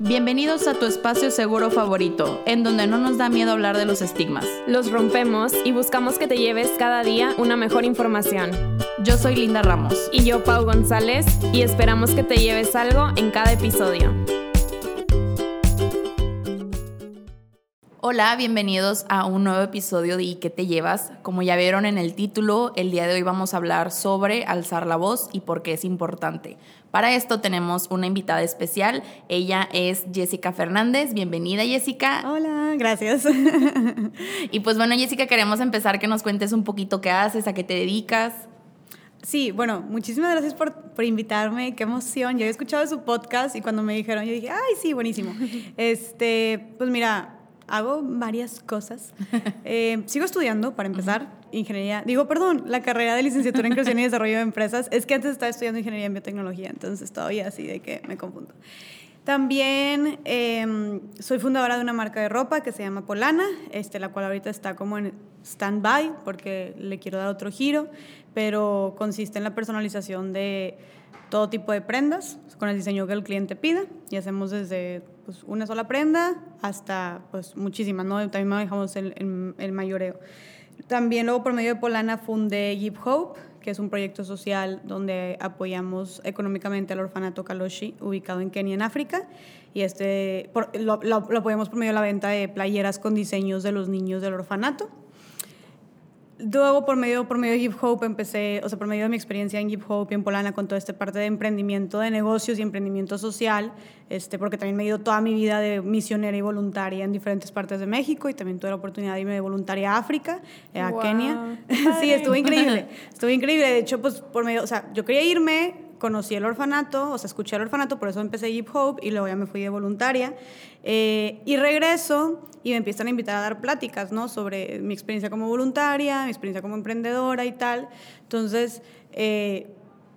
Bienvenidos a tu espacio seguro favorito, en donde no nos da miedo hablar de los estigmas. Los rompemos y buscamos que te lleves cada día una mejor información. Yo soy Linda Ramos. Y yo, Pau González, y esperamos que te lleves algo en cada episodio. Hola, bienvenidos a un nuevo episodio de ¿Y qué te llevas? Como ya vieron en el título, el día de hoy vamos a hablar sobre alzar la voz y por qué es importante. Para esto tenemos una invitada especial. Ella es Jessica Fernández. Bienvenida, Jessica. Hola, gracias. y pues bueno, Jessica, queremos empezar que nos cuentes un poquito qué haces, a qué te dedicas. Sí, bueno, muchísimas gracias por, por, invitarme, qué emoción. Yo he escuchado su podcast y cuando me dijeron, yo dije, ay, sí, buenísimo. Este, pues mira, hago varias cosas. Eh, sigo estudiando, para empezar, ingeniería. Digo, perdón, la carrera de licenciatura en creación y desarrollo de empresas. Es que antes estaba estudiando ingeniería en biotecnología, entonces todavía así de que me confundo. También em, soy fundadora de una marca de ropa que se llama Polana, este, la cual ahorita está como en stand-by porque le quiero dar otro giro, pero consiste en la personalización de todo tipo de prendas con el diseño que el cliente pida y hacemos desde pues, una sola prenda hasta pues, muchísimas, ¿no? También manejamos el, el, mayoreo. También luego por medio de Polana fundé Give Hope, que es un proyecto social donde apoyamos económicamente al orfanato Kaloshi, ubicado en Kenia, en África. Y este, lo, lo apoyamos por medio de la venta de playeras con diseños de los niños del orfanato. Luego, por medio, por medio de Give Hope, empecé, o sea, por medio de mi experiencia en Give Hope y en Polana, con toda esta parte de emprendimiento de negocios y emprendimiento social, este, porque también me he ido toda mi vida de misionera y voluntaria en diferentes partes de México y también tuve la oportunidad de irme de voluntaria a África, eh, a Kenia. sí, estuvo increíble, estuvo increíble. De hecho, pues, por medio, o sea, yo quería irme conocí el orfanato, o sea, escuché el orfanato, por eso empecé Hip Hope y luego ya me fui de voluntaria. Eh, y regreso y me empiezan a invitar a dar pláticas, ¿no? Sobre mi experiencia como voluntaria, mi experiencia como emprendedora y tal. Entonces, eh,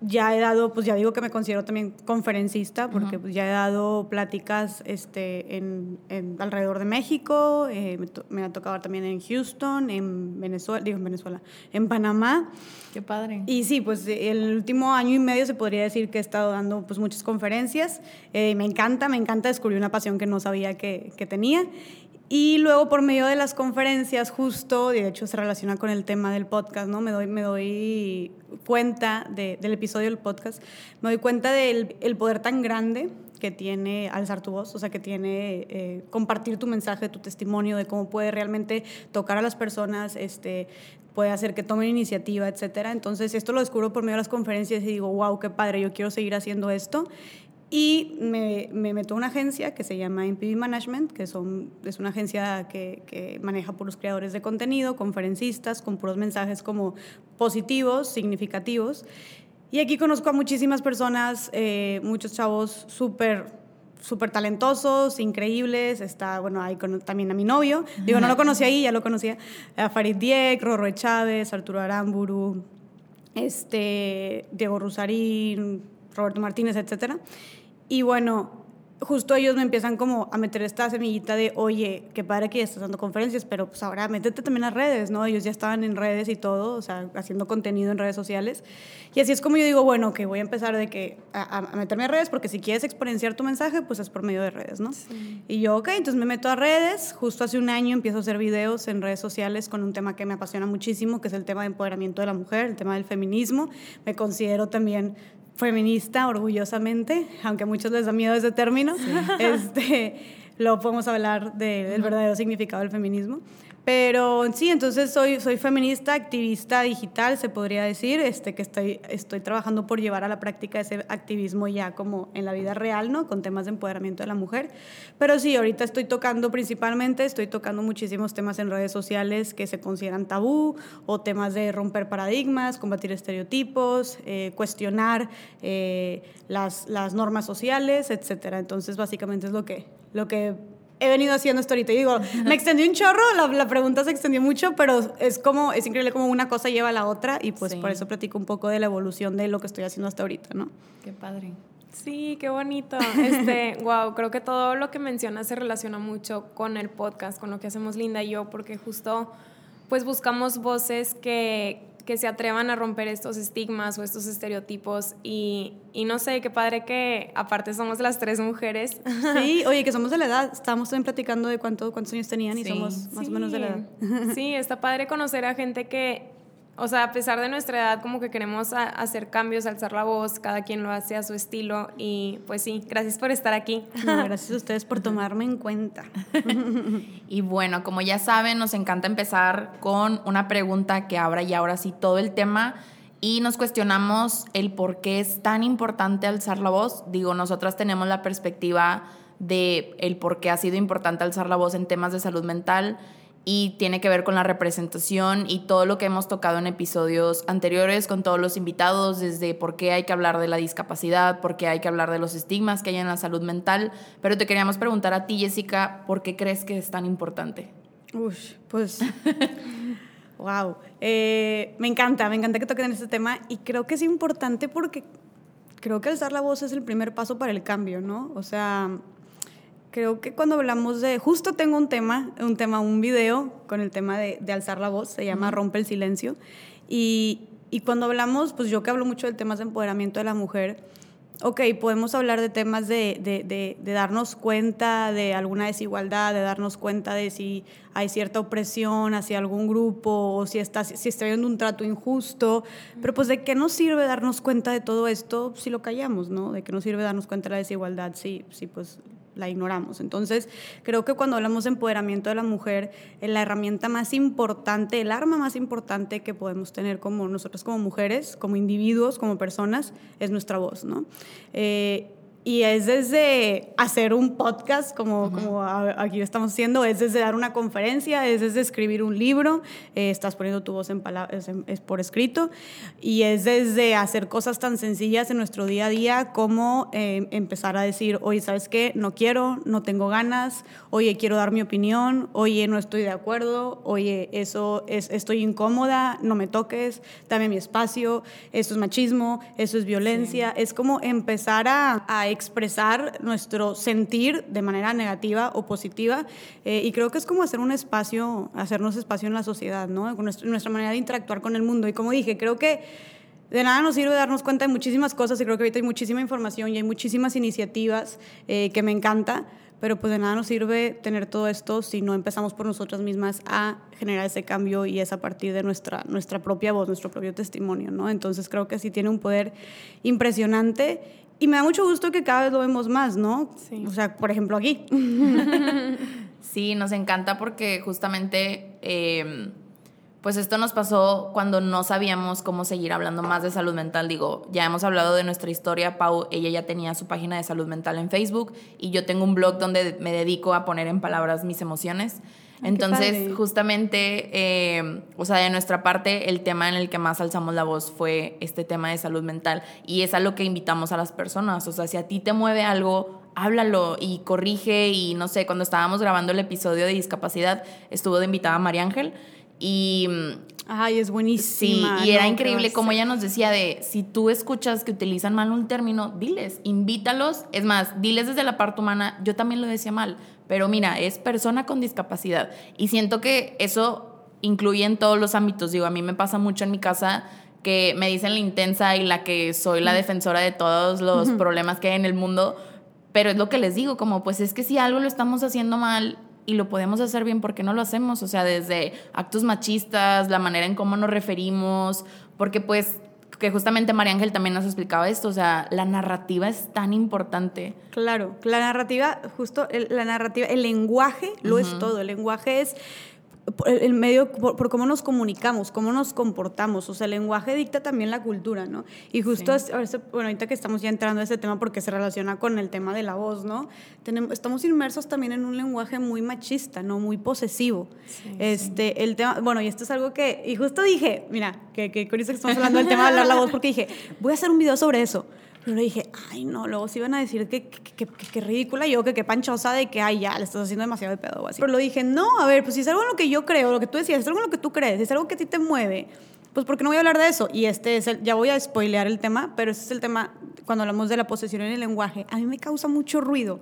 ya he dado, pues ya digo que me considero también conferencista, porque pues ya he dado pláticas este, en, alrededor de México, eh, me, ha tocado también en Houston, en Venezuela, digo en Venezuela, en Panamá. Qué padre. Y sí, pues el último año y medio se podría decir que he estado dando pues muchas conferencias. Eh, me encanta, me encanta descubrir una pasión que no sabía que, que tenía. Y luego por medio de las conferencias, justo, de hecho se relaciona con el tema del podcast, ¿no? Me doy, me doy cuenta del episodio del podcast, me doy cuenta del el poder tan grande que tiene alzar tu voz, o sea, que tiene eh, compartir tu mensaje, tu testimonio de cómo puede realmente tocar a las personas, este, puede hacer que tomen iniciativa, etcétera. Entonces, esto lo descubro por medio de las conferencias y digo, wow, qué padre, yo quiero seguir haciendo esto. Y me, me meto a una agencia que se llama MPV Management, que son, es una agencia que, que maneja puros creadores de contenido, conferencistas, con puros mensajes como positivos, significativos. Y aquí conozco a muchísimas personas, eh, muchos chavos súper súper talentosos, increíbles. Está, bueno, hay también a mi novio. Digo, no lo conocía ahí, ya lo conocía. A Farid Diek, Rorro Chávez, Arturo Aramburu, este, Diego Rusarín, Roberto Martínez, etcétera. Y bueno, justo ellos me empiezan como a meter esta semillita de, oye, qué padre que ya estás dando conferencias, pero pues ahora métete también a redes, ¿no? Ellos ya estaban en redes y todo, o sea, haciendo contenido en redes sociales. Y así es como yo digo, bueno, que voy a empezar de que a, meterme a redes, porque si quieres exponenciar tu mensaje, pues es por medio de redes, ¿no? Y yo, ok, entonces me meto a redes, justo hace un año empiezo a hacer videos en redes sociales con un tema que me apasiona muchísimo, que es el tema de empoderamiento de la mujer, el tema del feminismo. Me considero también feminista, orgullosamente, aunque a muchos les da miedo ese término, este, lo podemos hablar del verdadero significado del feminismo. Pero sí, entonces soy, soy feminista, activista digital, se podría decir, este, que estoy, estoy trabajando por llevar a la práctica ese activismo ya como en la vida real, ¿no? Con temas de empoderamiento de la mujer. Pero sí, ahorita estoy tocando principalmente, estoy tocando muchísimos temas en redes sociales que se consideran tabú o temas de romper paradigmas, combatir estereotipos, eh, cuestionar eh, las, las normas sociales, etcétera. Entonces, básicamente es lo que, lo que he venido haciendo esto ahorita. Y digo, me extendió un chorro, la, la, pregunta se extendió mucho, pero es como, es increíble como una cosa lleva a la otra y pues por eso platico un poco de la evolución de lo que estoy haciendo hasta ahorita, ¿no? Qué padre. Sí, qué bonito. Este, wow, creo que todo lo que mencionas se relaciona mucho con el podcast, con lo que hacemos Linda y yo, porque justo pues buscamos voces que que se atrevan a romper estos estigmas o estos estereotipos y, y, no sé, qué padre que aparte somos las tres mujeres. Sí, oye, que somos de la edad, estábamos también platicando de cuánto, cuántos años tenían y somos más o menos de la edad. Sí, está padre conocer a gente que o sea, a pesar de nuestra edad, como que queremos hacer cambios, alzar la voz, cada quien lo hace a su estilo y pues sí, gracias por estar aquí. gracias a ustedes por tomarme en cuenta. y bueno, como ya saben, nos encanta empezar con una pregunta que abra y ahora sí todo el tema y nos cuestionamos el por qué es tan importante alzar la voz. Digo, nosotras tenemos la perspectiva de el por qué ha sido importante alzar la voz en temas de salud mental y tiene que ver con la representación y todo lo que hemos tocado en episodios anteriores con todos los invitados, desde por qué hay que hablar de la discapacidad, por qué hay que hablar de los estigmas que hay en la salud mental. Pero te queríamos preguntar a ti, Jessica, ¿por qué crees que es tan importante? Uy, pues... wow. Eh, me encanta, me encanta que toquen este tema y creo que es importante porque creo que alzar la voz es el primer paso para el cambio, ¿no? O sea, Creo que cuando hablamos de, justo tengo un tema, un tema, un video con el tema de, alzar la voz, se llama Rompe el Silencio. Y, y, cuando hablamos, pues yo que hablo mucho de temas de empoderamiento de la mujer, ok, podemos hablar de temas de, de, de, darnos cuenta de alguna desigualdad, de darnos cuenta de si hay cierta opresión hacia algún grupo o si está, si está habiendo un trato injusto, pero pues de qué nos sirve darnos cuenta de todo esto si lo callamos, ¿no? De qué nos sirve darnos cuenta de la desigualdad si, si pues la ignoramos. Entonces, creo que cuando hablamos de empoderamiento de la mujer, eh, la herramienta más importante, el arma más importante que podemos tener como nosotros como mujeres, como individuos, como personas, es nuestra voz, ¿no? Eh, y es desde hacer un podcast, como, como aquí estamos haciendo, es desde dar una conferencia, es desde escribir un libro, eh, estás poniendo tu voz en palabras, es por escrito, y es desde hacer cosas tan sencillas en nuestro día a día como eh, empezar a decir, oye, ¿sabes qué? No quiero, no tengo ganas, oye, quiero dar mi opinión, oye, no estoy de acuerdo, oye, eso es, estoy incómoda, no me toques, dame mi espacio, eso es machismo, eso es violencia, es como empezar a, a expresar nuestro sentir de manera negativa o positiva. Eh, y creo que es como hacer un espacio, hacernos espacio en la sociedad, ¿no? Nuestra, nuestra manera de interactuar con el mundo. Y como dije, creo que de nada nos sirve darnos cuenta de muchísimas cosas y creo que ahorita hay muchísima información y hay muchísimas iniciativas eh, que me encanta, pero pues de nada nos sirve tener todo esto si no empezamos por nosotras mismas a generar ese cambio y es a partir de nuestra, nuestra propia voz, nuestro propio testimonio, ¿no? Entonces creo que sí tiene un poder impresionante y me da mucho gusto que cada vez lo vemos más, ¿no? Sí. O sea, por ejemplo, aquí. sí, nos encanta porque justamente, em, pues esto nos pasó cuando no sabíamos cómo seguir hablando más de salud mental. Digo, ya hemos hablado de nuestra historia. Pau, ella ya tenía su página de salud mental en Facebook y yo tengo un blog donde me dedico a poner en palabras mis emociones. Entonces, justamente, eh, o sea, de nuestra parte, el tema en el que más alzamos la voz fue este tema de salud mental y es a lo que invitamos a las personas. O sea, si a ti te mueve algo, háblalo y corrige y no sé, cuando estábamos grabando el episodio de discapacidad, estuvo de invitada María Ángel y... Ay, es buenísima. Sí, y era increíble como ella nos decía de, si tú escuchas que utilizan mal un término, diles, invítalos. Es más, diles desde la parte humana, yo también lo decía mal, pero mira, es persona con discapacidad. Y siento que eso incluye en todos los ámbitos. Digo, a mí me pasa mucho en mi casa que me dicen la intensa y la que soy la defensora de todos los problemas que hay en el mundo, pero es lo que les digo, como pues es que si algo lo estamos haciendo mal y lo podemos hacer bien, ¿por qué no lo hacemos? O sea, desde actos machistas, la manera en cómo nos referimos, porque pues que justamente María Ángel también nos explicaba esto, o sea, la narrativa es tan importante. Claro, la narrativa, justo la narrativa, el lenguaje lo es todo, el lenguaje es el medio, por, cómo nos comunicamos, cómo nos comportamos, o sea, el lenguaje dicta también la cultura, ¿no? Y justo, bueno, ahorita que estamos ya entrando a ese tema porque se relaciona con el tema de la voz, ¿no? Tenemos, estamos inmersos también en un lenguaje muy machista, ¿no? Muy posesivo. este, el tema, bueno, y esto es algo que, y justo dije, mira, que, que con eso que estamos hablando del tema de hablar la voz, porque dije, voy a hacer un video sobre eso. Pero dije, ay, no, luego se iban a decir que, que, que, ridícula yo, que qué panchosa de que, ay, ya, le estás haciendo demasiado de pedo o así. Pero lo dije, no, a ver, pues si es algo en lo que yo creo, lo que tú decías, es algo en lo que tú crees, es algo que a ti te mueve, pues ¿por qué no voy a hablar de eso? Y este es el, ya voy a spoilear el tema, pero este es el tema cuando hablamos de la posesión en el lenguaje. A mí me causa mucho ruido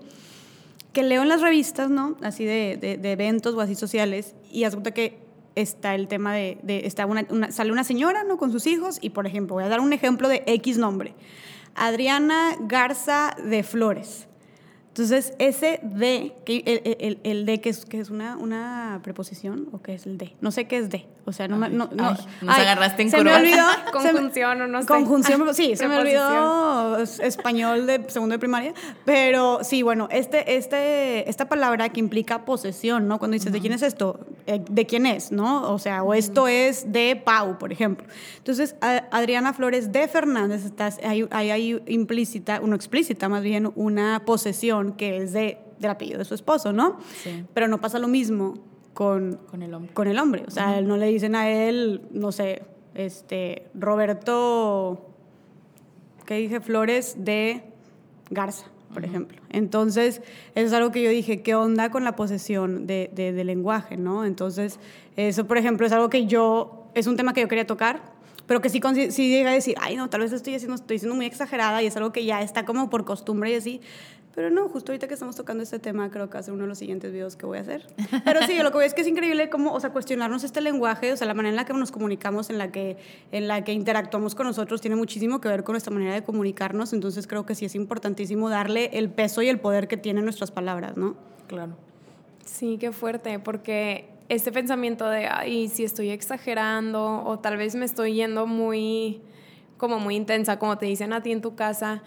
que leo en las revistas, ¿no? Así de, de, de eventos o así sociales, y asunta que está el tema de, de está una, una- sale una señora, ¿no? Con sus hijos y, por ejemplo, voy a dar un ejemplo de X nombre. Adriana Garza de Flores. Entonces, ese de, que el, el- el- de que es, que es una, una preposición o qué es el de, no sé qué es de, o sea, no me- Ay, no, no, ay, nos agarraste en se me curva. olvidó, se me- Conjunción o no sé. Conjunción, sí, se me olvidó es- español de segundo de primaria, pero sí, bueno, este, este, esta palabra que implica posesión, ¿no? Cuando dices, ¿de quién es esto? Eh, ¿De quién es, no? O sea, o esto es de Pau, por ejemplo. Entonces, a- Adriana Flores de Fernández, está, hay, hay, hay implícita, uno explícita más bien, una posesión que es de, del apellido de su esposo, ¿no? Sí. Pero no pasa lo mismo con, Con el hombre. con el hombre. O sea, no le dicen a él, no sé, este, Roberto, ¿qué dije? Flores de Garza, por ejemplo. Entonces, eso es algo que yo dije, ¿qué onda con la posesión de, de- del lenguaje, no? Entonces, eso, por ejemplo, es algo que yo, es un tema que yo quería tocar, pero que sí, sí llega a decir, ay, no, tal vez estoy haciendo, estoy siendo muy exagerada y es algo que ya está como por costumbre y así. Pero no, justo ahorita que estamos tocando este tema, creo que ser uno de los siguientes videos que voy a hacer. Pero sí, lo que voy es que es increíble cómo, o sea, cuestionarnos este lenguaje, o sea, la manera en la que nos comunicamos, en la que, en la que interactuamos con nosotros, tiene muchísimo que ver con nuestra manera de comunicarnos. Entonces creo que sí es importantísimo darle el peso y el poder que tienen nuestras palabras, ¿no? Claro. Sí, qué fuerte, porque este pensamiento de, ay, si estoy exagerando o tal vez me estoy yendo muy, como muy intensa, como te dicen a ti en tu casa,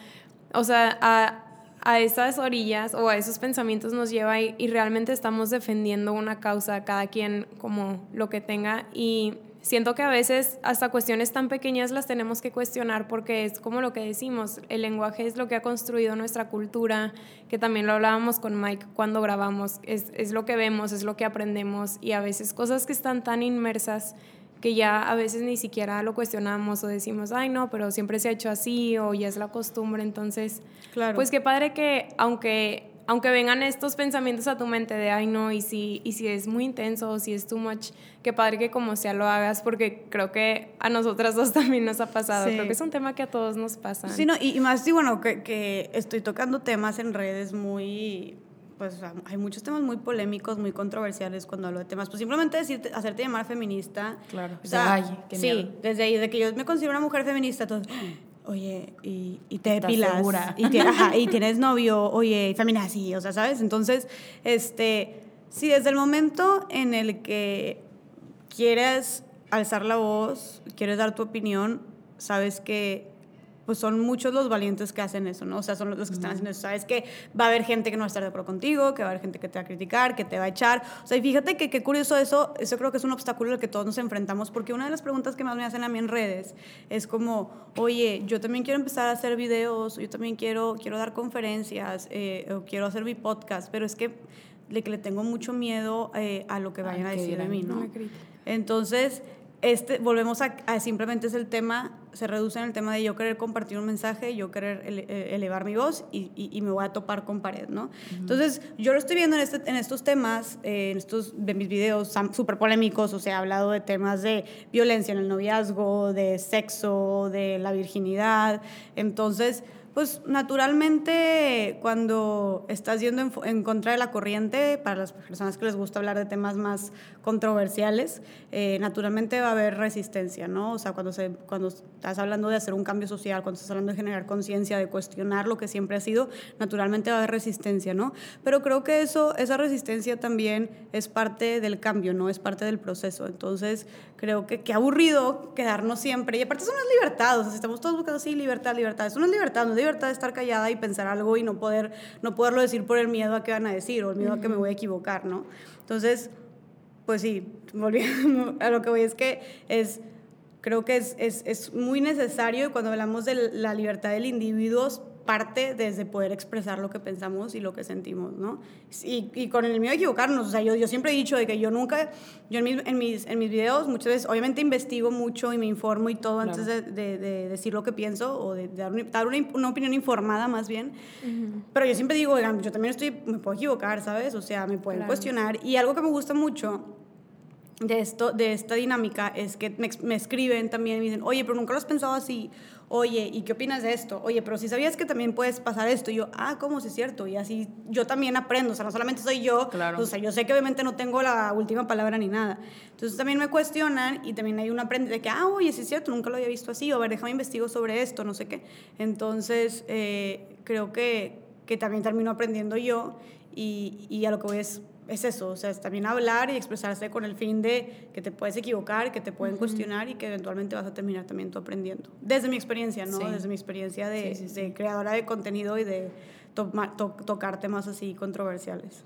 o sea, a, a esas orillas o a esos pensamientos nos lleva y, y realmente estamos defendiendo una causa, cada quien como lo que tenga. Y siento que a veces hasta cuestiones tan pequeñas las tenemos que cuestionar porque es como lo que decimos, el lenguaje es lo que ha construido nuestra cultura, que también lo hablábamos con Mike cuando grabamos, es, es lo que vemos, es lo que aprendemos y a veces cosas que están tan inmersas que ya a veces ni siquiera lo cuestionamos o decimos, ay no, pero siempre se ha hecho así o ya es la costumbre, entonces, Claro. pues qué padre que aunque, aunque vengan estos pensamientos a tu mente de, ay no, y si, y si es muy intenso o si es too much, qué padre que como sea lo hagas porque creo que a nosotras dos también nos ha pasado, Sí. creo que es un tema que a todos nos pasa. Sí, no, y, y más, sí, bueno, que, que estoy tocando temas en redes muy, pues hay muchos temas muy polémicos, muy controversiales cuando hablo de temas. Pues simplemente decirte, hacerte llamar feminista. Claro. O sea, Ay, qué sí, miedo. desde ahí, de que yo me considero una mujer feminista, todos, oye, y, y te ¿Estás depilas. segura? Y, ti- ajá, y tienes novio, oye, feminazi, o sea, ¿sabes? Entonces, este, sí, desde el momento en el que quieres alzar la voz, quieres dar tu opinión, sabes que pues son muchos los valientes que hacen eso, ¿no? O sea, son los que están haciendo eso. Sabes que va a haber gente que no va a estar de acuerdo contigo, que va a haber gente que te va a criticar, que te va a echar. O sea, y fíjate que qué curioso eso, eso creo que es un obstáculo al que todos nos enfrentamos, porque una de las preguntas que más me hacen a mí en redes es como, oye, yo también quiero empezar a hacer videos, yo también quiero, quiero dar conferencias, eh, o quiero hacer mi podcast, pero es que le, que le tengo mucho miedo eh, a lo que vayan Ay, a decir de mí, ¿no? Entonces, este, volvemos a, a simplemente es el tema, se reduce en el tema de yo querer compartir un mensaje, yo querer ele- eh, elevar mi voz y, y- y me voy a topar con pared, ¿no? Entonces, yo lo estoy viendo en, este, en estos temas, eh, en estos de mis videos súper polémicos, o sea, he hablado de temas de violencia en el noviazgo, de sexo, de la virginidad. Entonces, pues naturalmente cuando estás yendo en, contra de la corriente, para las personas que les gusta hablar de temas más controversiales, eh, naturalmente va a haber resistencia, ¿no? O sea, cuando, se, cuando estás hablando de hacer un cambio social, cuando estás hablando de generar conciencia, de cuestionar lo que siempre ha sido, naturalmente va a haber resistencia, ¿no? Pero creo que eso, esa resistencia también es parte del cambio, ¿no? Es parte del proceso. Entonces, creo que qué aburrido quedarnos siempre. Y aparte eso no es estamos todos buscando así libertad, libertad. Eso no es libertad de estar callada y pensar algo y no, poder, no poderlo decir por el miedo a qué van a decir o el miedo a que me voy a equivocar, ¿no? Entonces, pues sí, volviendo a lo que voy es que es, creo que es, es, es muy necesario cuando hablamos de la libertad del individuo parte desde poder expresar lo que pensamos y lo que sentimos, ¿no? Y, y con el miedo a equivocarnos, o sea, yo, yo siempre he dicho de que yo nunca, yo en mis, en mis, en mis videos muchas veces, obviamente investigo mucho y me informo y todo Claro. antes de, de- de decir lo que pienso o de, dar, una, dar una, una opinión informada más bien, pero yo siempre digo, oigan, yo también estoy, me puedo equivocar, ¿sabes? O sea, me pueden Claro. cuestionar y algo que me gusta mucho de, esto, de esta dinámica es que me, me escriben también y me dicen, oye, pero nunca lo has pensado así, oye, ¿y qué opinas de esto? Oye, pero si sabías que también puedes pasar esto, y yo, ah, ¿cómo? Sí es cierto, y así yo también aprendo, o sea, no solamente soy yo, Claro. o sea, yo sé que obviamente no tengo la última palabra ni nada. Entonces también me cuestionan y también hay un aprendizaje de que, ah, oye, sí es cierto, nunca lo había visto así, o a ver, déjame investigo sobre esto, no sé qué. Entonces, eh, creo que, que también termino aprendiendo yo y, y a lo que voy es, es eso, o sea, es también hablar y expresarse con el fin de que te puedes equivocar, que te pueden cuestionar y que eventualmente vas a terminar también tú aprendiendo. Desde mi experiencia, ¿no? Sí. Desde mi experiencia de, Sí, sí, sí. de creadora de contenido y de to- tocar temas así controversiales.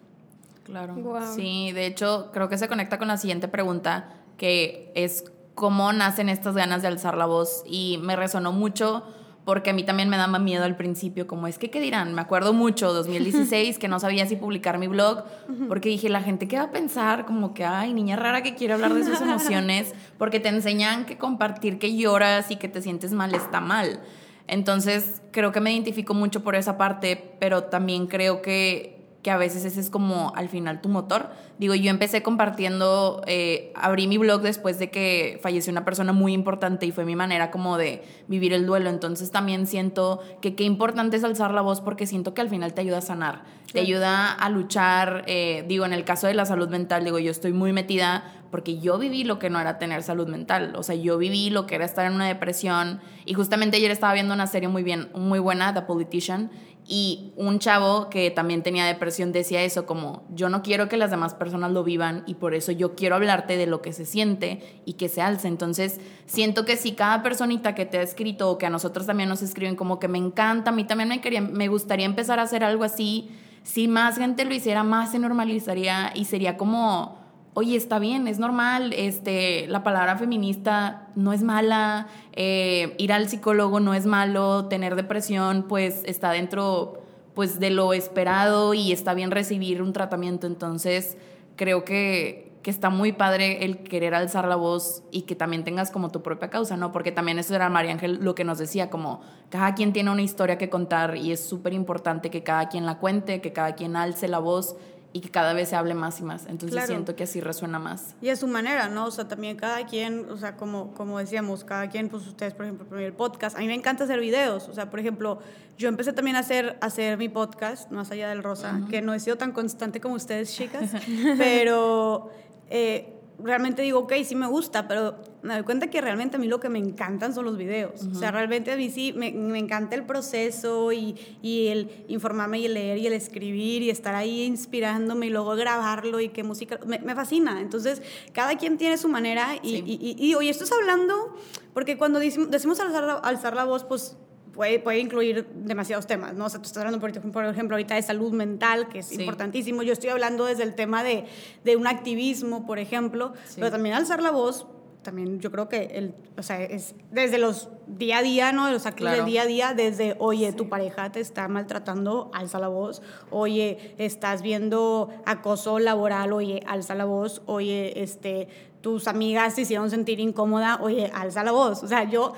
Claro. Sí, de hecho, creo que se conecta con la siguiente pregunta, que es cómo nacen estas ganas de alzar la voz. Y me resonó mucho porque a mí también me daba miedo al principio, como es que, ¿qué dirán? Me acuerdo mucho, 2016, que no sabía si publicar mi blog, porque dije, la gente, ¿qué va a pensar? Como que, ay, niña rara que quiere hablar de sus emociones, porque te enseñan que compartir que lloras y que te sientes mal está mal. Entonces, creo que me identifico mucho por esa parte, pero también creo que, que a veces ese es como al final tu motor. Digo, yo empecé compartiendo, eh, abrí mi blog después de que falleció una persona muy importante y fue mi manera como de vivir el duelo. Entonces también siento que qué importante es alzar la voz porque siento que al final te ayuda a sanar, te ayuda a luchar. eh, digo, en el caso de la salud mental, digo, yo estoy muy metida porque yo viví lo que no era tener salud mental, o sea, yo viví lo que era estar en una depresión y justamente ayer estaba viendo una serie muy bien, muy buena, The Politician, y un chavo que también tenía depresión decía eso como, yo no quiero que las demás personas lo vivan y por eso yo quiero hablarte de lo que se siente y que se alce. Entonces, siento que si cada personita que te ha escrito o que a nosotros también nos escriben como que me encanta, a mí también me, quería, me gustaría empezar a hacer algo así, si más gente lo hiciera, más se normalizaría y sería como oye, está bien, es normal, este, la palabra feminista no es mala, eh, ir al psicólogo no es malo, tener depresión pues está dentro pues de lo esperado y está bien recibir un tratamiento, entonces creo que, que está muy padre el querer alzar la voz y que también tengas como tu propia causa, ¿no? Porque también eso era María Ángel lo que nos decía, como cada quien tiene una historia que contar y es súper importante que cada quien la cuente, que cada quien alce la voz y que cada vez se hable más y más. Entonces Claro. siento que así resuena más. Y a su manera, ¿no? O sea, también cada quien, o sea, como, como decíamos, cada quien, pues ustedes, por ejemplo, el podcast. A mí me encanta hacer videos. O sea, por ejemplo, yo empecé también a hacer, a hacer mi podcast, más allá del rosa, que no he sido tan constante como ustedes, chicas, pero eh, realmente digo, ok, sí me gusta, pero me doy cuenta que realmente a mí lo que me encantan son los videos. O sea, realmente a mí sí me, me encanta el proceso y, y el informarme y el leer y el escribir y estar ahí inspirándome y luego grabarlo y qué música. Me, me fascina. Entonces, cada quien tiene su manera y, Sí. y, y, y, oye, esto es hablando, porque cuando decimos, decimos alzar, alzar la voz, pues puede, puede incluir demasiados temas, ¿no? O sea, tú estás hablando, por ejemplo, por ejemplo ahorita de salud mental, que es Sí. importantísimo. Yo estoy hablando desde el tema de, de un activismo, por ejemplo, Sí. pero también alzar la voz, también yo creo que, el, o sea, es desde los día a día, ¿no? De los actos Claro. del día a día, desde, oye, tu pareja te está maltratando, alza la voz, oye, estás viendo acoso laboral, oye, alza la voz, oye, este, tus amigas te hicieron sentir incómoda, oye, alza la voz. O sea, yo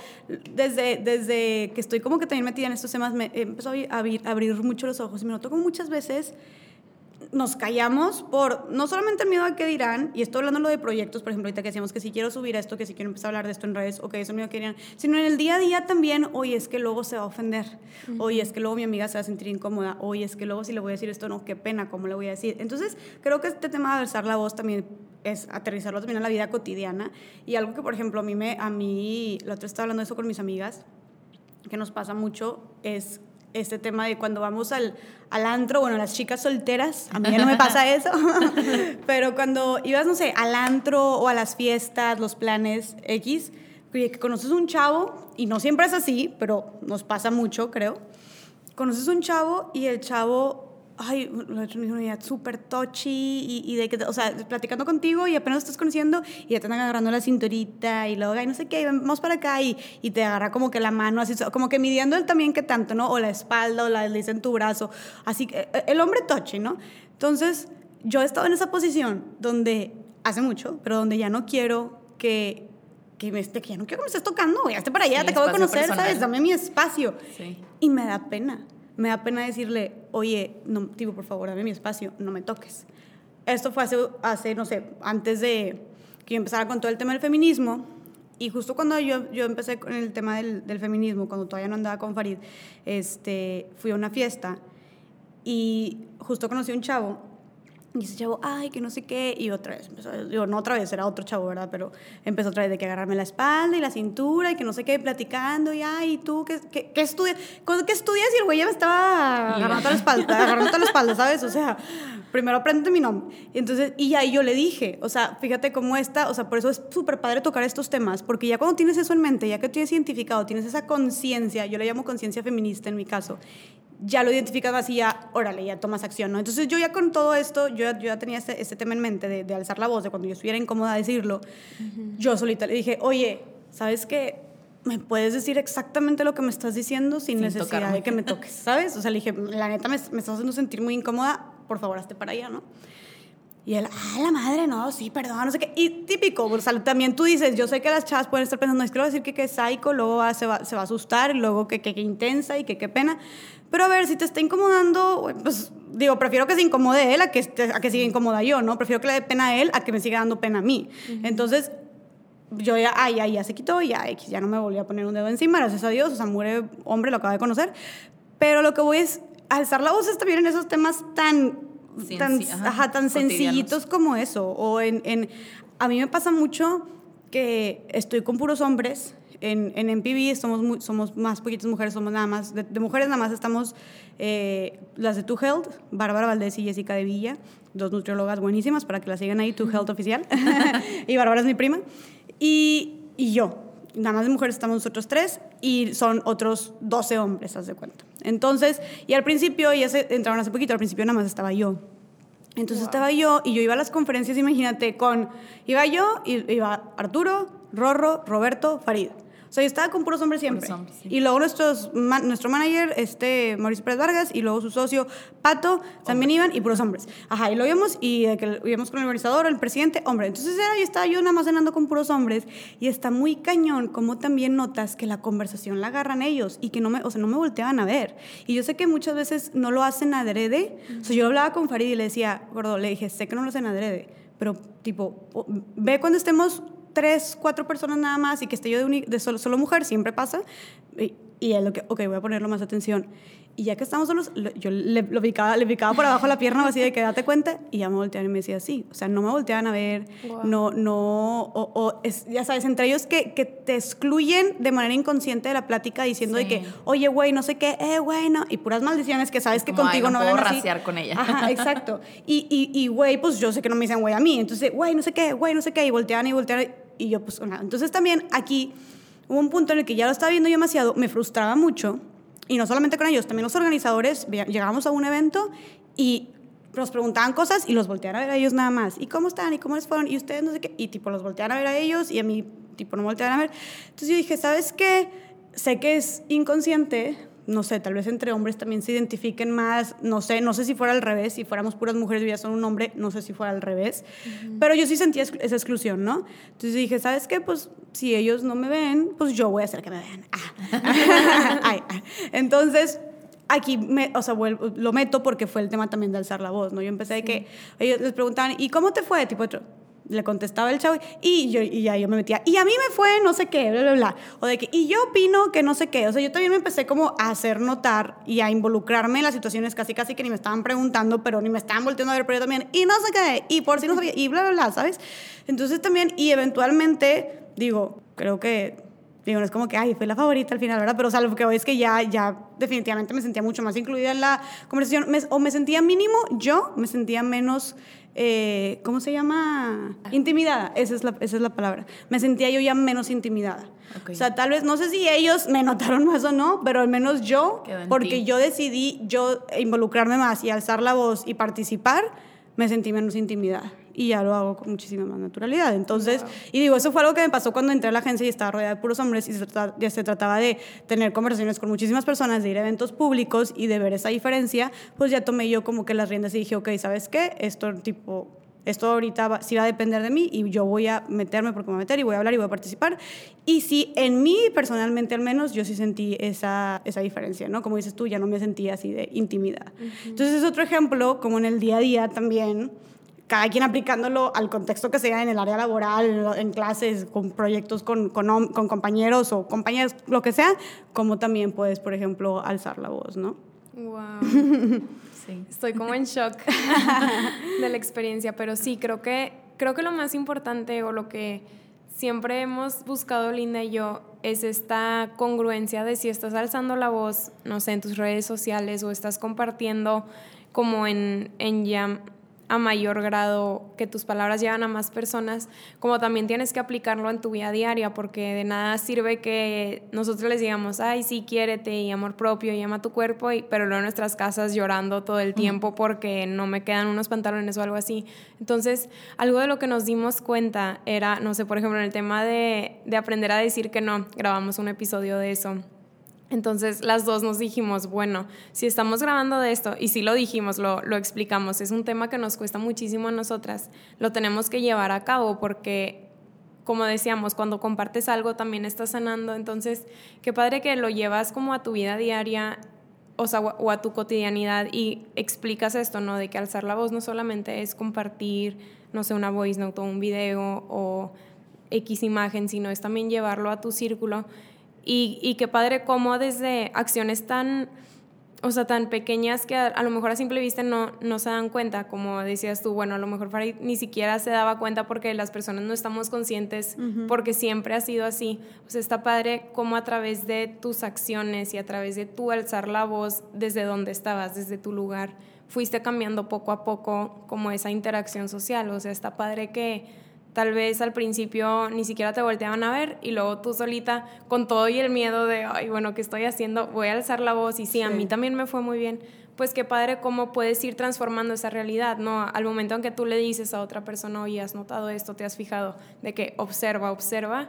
desde, desde que estoy como que también metida en estos temas, me empezó a abrir, a abrir mucho los ojos y me noto como muchas veces nos callamos por no solamente el miedo a qué dirán, y estoy hablando lo de proyectos, por ejemplo, ahorita que decíamos que si quiero subir esto, que si quiero empezar a hablar de esto en redes, o que eso miedo que dirán, sino en el día a día también, oye, es que luego se va a ofender, oye, es que luego mi amiga se va a sentir incómoda, oye, es que luego si le voy a decir esto, no, qué pena, ¿cómo le voy a decir? Entonces, creo que este tema de alzar la voz también es aterrizarlo también en la vida cotidiana, y algo que, por ejemplo, a mí, me, a mí la otra estaba hablando de eso con mis amigas, que nos pasa mucho es este tema de cuando vamos al, al antro, bueno, las chicas solteras, a mí ya no me pasa eso, pero cuando ibas, no sé, al antro o a las fiestas, los planes X, que conoces un chavo, y no siempre es así, pero nos pasa mucho, creo, conoces un chavo y el chavo ay, la otra me dijo, "Mira, súper touchy y, y de que, o sea, platicando contigo y apenas lo estás conociendo y ya te están agarrando la cinturita y luego, ay, no sé qué, vamos para acá y, y te agarra como que la mano, así, como que midiendo él también que tanto, ¿no? O la espalda o la dice en tu brazo, así que eh, el hombre touchy, ¿no? Entonces, yo he estado en esa posición donde, hace mucho, pero donde ya no quiero que que, me esté, que ya no quiero que me estés tocando, güey, hazte para allá, Sí, te acabo de conocer, personal. ¿sabes? Dame mi espacio. Sí. Y me da pena. Me da pena decirle, oye, no, tipo, por favor, dame mi espacio, no me toques. Esto fue hace, hace, no sé, antes de que yo empezara con todo el tema del feminismo. Y justo cuando yo, yo empecé con el tema del, del feminismo, cuando todavía no andaba con Farid, este, fui a una fiesta y justo conocí a un chavo y ese chavo, ay, que no sé qué, y otra vez, empezó, digo, no otra vez, era otro chavo, ¿verdad? Pero empezó otra vez de que agarrarme la espalda y la cintura y que no sé qué, platicando, y ay, ¿tú qué, qué, qué estudias? ¿Qué estudias? Y el güey ya me estaba agarrando la espalda, agarrando la espalda, ¿sabes? O sea, primero aprende mi nombre. Y entonces, y ya yo le dije, o sea, fíjate cómo está, o sea, por eso es súper padre tocar estos temas, porque ya cuando tienes eso en mente, ya que tienes identificado, tienes esa conciencia, yo le llamo conciencia feminista en mi caso, ya lo identificas así, ya, órale, ya tomas acción, ¿no? Entonces yo ya con todo esto, yo, yo ya tenía este, este, tema en mente de, de, alzar la voz, de cuando yo estuviera incómoda decirlo, yo solita le dije, oye, ¿sabes qué? ¿Me puedes decir exactamente lo que me estás diciendo sin, sin necesidad tocarme. de que me toques, ¿sabes? O sea, le dije, la neta me, me estás haciendo sentir muy incómoda, por favor, hazte para allá, ¿no? Y él, ah, la madre, no, sí, perdón, no sé qué. Y típico, o sea, también tú dices, yo sé que las chavas pueden estar pensando, es que le voy a decir que qué psycho, luego va, se, va, se va a asustar, luego que qué intensa y que qué pena. Pero a ver, si te está incomodando, pues digo, prefiero que se incomode él a que, a que siga incómoda yo, ¿no? Prefiero que le dé pena a él a que me siga dando pena a mí. Uh -huh. Entonces, yo ya, ay, ya, ya se quitó, ya, ya no me volví a poner un dedo encima, gracias a Dios, o sea, muere hombre, lo acabo de conocer. Pero lo que voy es alzar la voz también en esos temas tan tan, ajá, ajá, tan sencillitos como eso. O en, en, a mí me pasa mucho que estoy con puros hombres. En, en MPB somos, muy, somos más poquitas mujeres, somos nada más, de, de mujeres nada más estamos eh, las de Two Health, Bárbara Valdés y Jessica de Villa, dos nutriólogas buenísimas para que la sigan ahí, Two Health oficial. y Bárbara es mi prima. Y, y yo, nada más de mujeres estamos nosotros tres y son otros 12 hombres, haz de cuenta. Entonces, y al principio, ya se entraron hace poquito, al principio nada más estaba yo. Entonces wow. estaba yo y yo iba a las conferencias, imagínate, con, iba yo, iba Arturo, Rorro, Roberto, Farid. O sea, yo estaba con puros hombres siempre. Puros hombres, sí. Y luego nuestros, nuestro manager, este, Mauricio Pérez Vargas, y luego su socio, Pato, también iban, y puros hombres. Ajá, y lo íbamos, y de que íbamos con el organizador, el presidente, hombre. Entonces era, yo estaba yo nada más cenando con puros hombres, y está muy cañón como también notas que la conversación la agarran ellos, y que no me, o sea, no me volteaban a ver. Y yo sé que muchas veces no lo hacen adrede. -huh. O sea, yo hablaba con Farid y le decía, gordo, le dije, sé que no lo hacen adrede, pero tipo, ve cuando estemos tres, cuatro personas nada más y que esté yo de, un, de solo, solo, mujer, siempre pasa. Y, y él, lo que, ok, voy a ponerlo más atención. Y ya que estamos solos, yo le, lo picaba, le picaba por abajo la pierna así de que date cuenta y ya me volteaban y me decía así. O sea, no me volteaban a ver, wow. no, no, o, o es, ya sabes, entre ellos que, que te excluyen de manera inconsciente de la plática diciendo sí. de que, oye, güey, no sé qué, eh, güey, no, y puras maldiciones que sabes que Como, contigo no, no puedo van así. raciar con ella. Ajá, exacto. Y, y, y, güey, pues yo sé que no me dicen güey a mí. Entonces, güey, no sé qué, güey, no sé qué, y volteaban y volteaban. Y yo, pues, nada. Entonces también aquí hubo un punto en el que ya lo estaba viendo yo demasiado, me frustraba mucho y no solamente con ellos, también los organizadores, llegábamos a un evento y nos preguntaban cosas y los volteaban a ver a ellos nada más. ¿Y cómo están? ¿Y cómo les fueron? Y ustedes no sé qué. Y tipo, los volteaban a ver a ellos y a mí, tipo, no volteaban a ver. Entonces yo dije, ¿sabes qué? Sé que es inconsciente, no sé, tal vez entre hombres también se identifiquen más, no sé, no sé si fuera al revés, si fuéramos puras mujeres y ya son un hombre, no sé si fuera al revés, uh -huh. pero yo sí sentía esa exclusión, ¿no? Entonces dije, ¿sabes qué? Pues si ellos no me ven, pues yo voy a hacer que me vean. Ah. ay, ay. Entonces, aquí, me, o sea, vuelvo, lo meto porque fue el tema también de alzar la voz, ¿no? Yo empecé sí. de que ellos les preguntaban, ¿y cómo te fue? Tipo, le contestaba el chavo y yo y ya yo me metía y a mí me fue no sé qué bla bla bla. O de que y yo opino que no sé qué. O sea yo también me empecé como a hacer notar y a involucrarme en las situaciones casi casi que ni me estaban preguntando pero ni me estaban volteando a ver pero yo también y no sé qué y por si no sabía y bla bla bla sabes entonces también y eventualmente digo creo que digo, no es como que, ay, fue la favorita al final, ¿verdad? Pero, o sea, lo que voy es que ya, ya definitivamente me sentía mucho más incluida en la conversación, me, o me sentía mínimo, yo me sentía menos, eh, ¿cómo se llama? Intimidada, esa es, la, esa es la palabra. Me sentía yo ya menos intimidada. Okay. O sea, tal vez, no sé si ellos me notaron más o no, pero al menos yo, porque ti. yo decidí yo involucrarme más y alzar la voz y participar, me sentí menos intimidada y ya lo hago con muchísima más naturalidad. Entonces, wow. y digo, eso fue algo que me pasó cuando entré a la agencia y estaba rodeada de puros hombres y se trataba, ya se trataba de tener conversaciones con muchísimas personas, de ir a eventos públicos y de ver esa diferencia, pues ya tomé yo como que las riendas y dije, ok, ¿sabes qué? Esto tipo esto ahorita va, sí va a depender de mí y yo voy a meterme porque me voy a meter y voy a hablar y voy a participar. Y sí, en mí personalmente al menos, yo sí sentí esa, esa diferencia, ¿no? Como dices tú, ya no me sentía así de intimidad. Uh -huh. Entonces es otro ejemplo, como en el día a día también, cada quien aplicándolo al contexto que sea en el área laboral, en clases, con proyectos con, con, con compañeros o compañeras, lo que sea, como también puedes, por ejemplo, alzar la voz, ¿no? Wow. Sí. Estoy como en shock de la experiencia, pero sí, creo que, creo que lo más importante o lo que siempre hemos buscado Linda y yo es esta congruencia de si estás alzando la voz, no sé, en tus redes sociales o estás compartiendo como en, en ya a mayor grado que tus palabras llegan a más personas, como también tienes que aplicarlo en tu vida diaria, porque de nada sirve que nosotros les digamos, ay, sí, quiérete y amor propio y ama a tu cuerpo, y, pero luego en nuestras casas llorando todo el tiempo porque no me quedan unos pantalones o algo así. Entonces, algo de lo que nos dimos cuenta era, no sé, por ejemplo, en el tema de, de aprender a decir que no, grabamos un episodio de eso entonces las dos nos dijimos, bueno, si estamos grabando de esto, y si lo dijimos, lo, lo, explicamos, es un tema que nos cuesta muchísimo a nosotras, lo tenemos que llevar a cabo porque, como decíamos, cuando compartes algo también estás sanando, entonces qué padre que lo llevas como a tu vida diaria o, sea, o a tu cotidianidad y explicas esto, ¿no? De que alzar la voz no solamente es compartir, no sé, una voice note o un video o X imagen, sino es también llevarlo a tu círculo y, y qué padre cómo desde acciones tan, o sea, tan pequeñas que a, lo mejor a simple vista no, no se dan cuenta, como decías tú, bueno, a lo mejor Farid ni siquiera se daba cuenta porque las personas no estamos conscientes, porque siempre ha sido así. O sea, está padre cómo a través de tus acciones y a través de tu alzar la voz desde donde estabas, desde tu lugar, fuiste cambiando poco a poco como esa interacción social. O sea, está padre que Tal vez al principio ni siquiera te volteaban a ver y luego tú solita con todo y el miedo de, ay, bueno, ¿qué estoy haciendo? Voy a alzar la voz y sí, a mí también me fue muy bien. Pues qué padre cómo puedes ir transformando esa realidad, ¿no? Al momento en que tú le dices a otra persona, oye, has notado esto, te has fijado, de que observa, observa,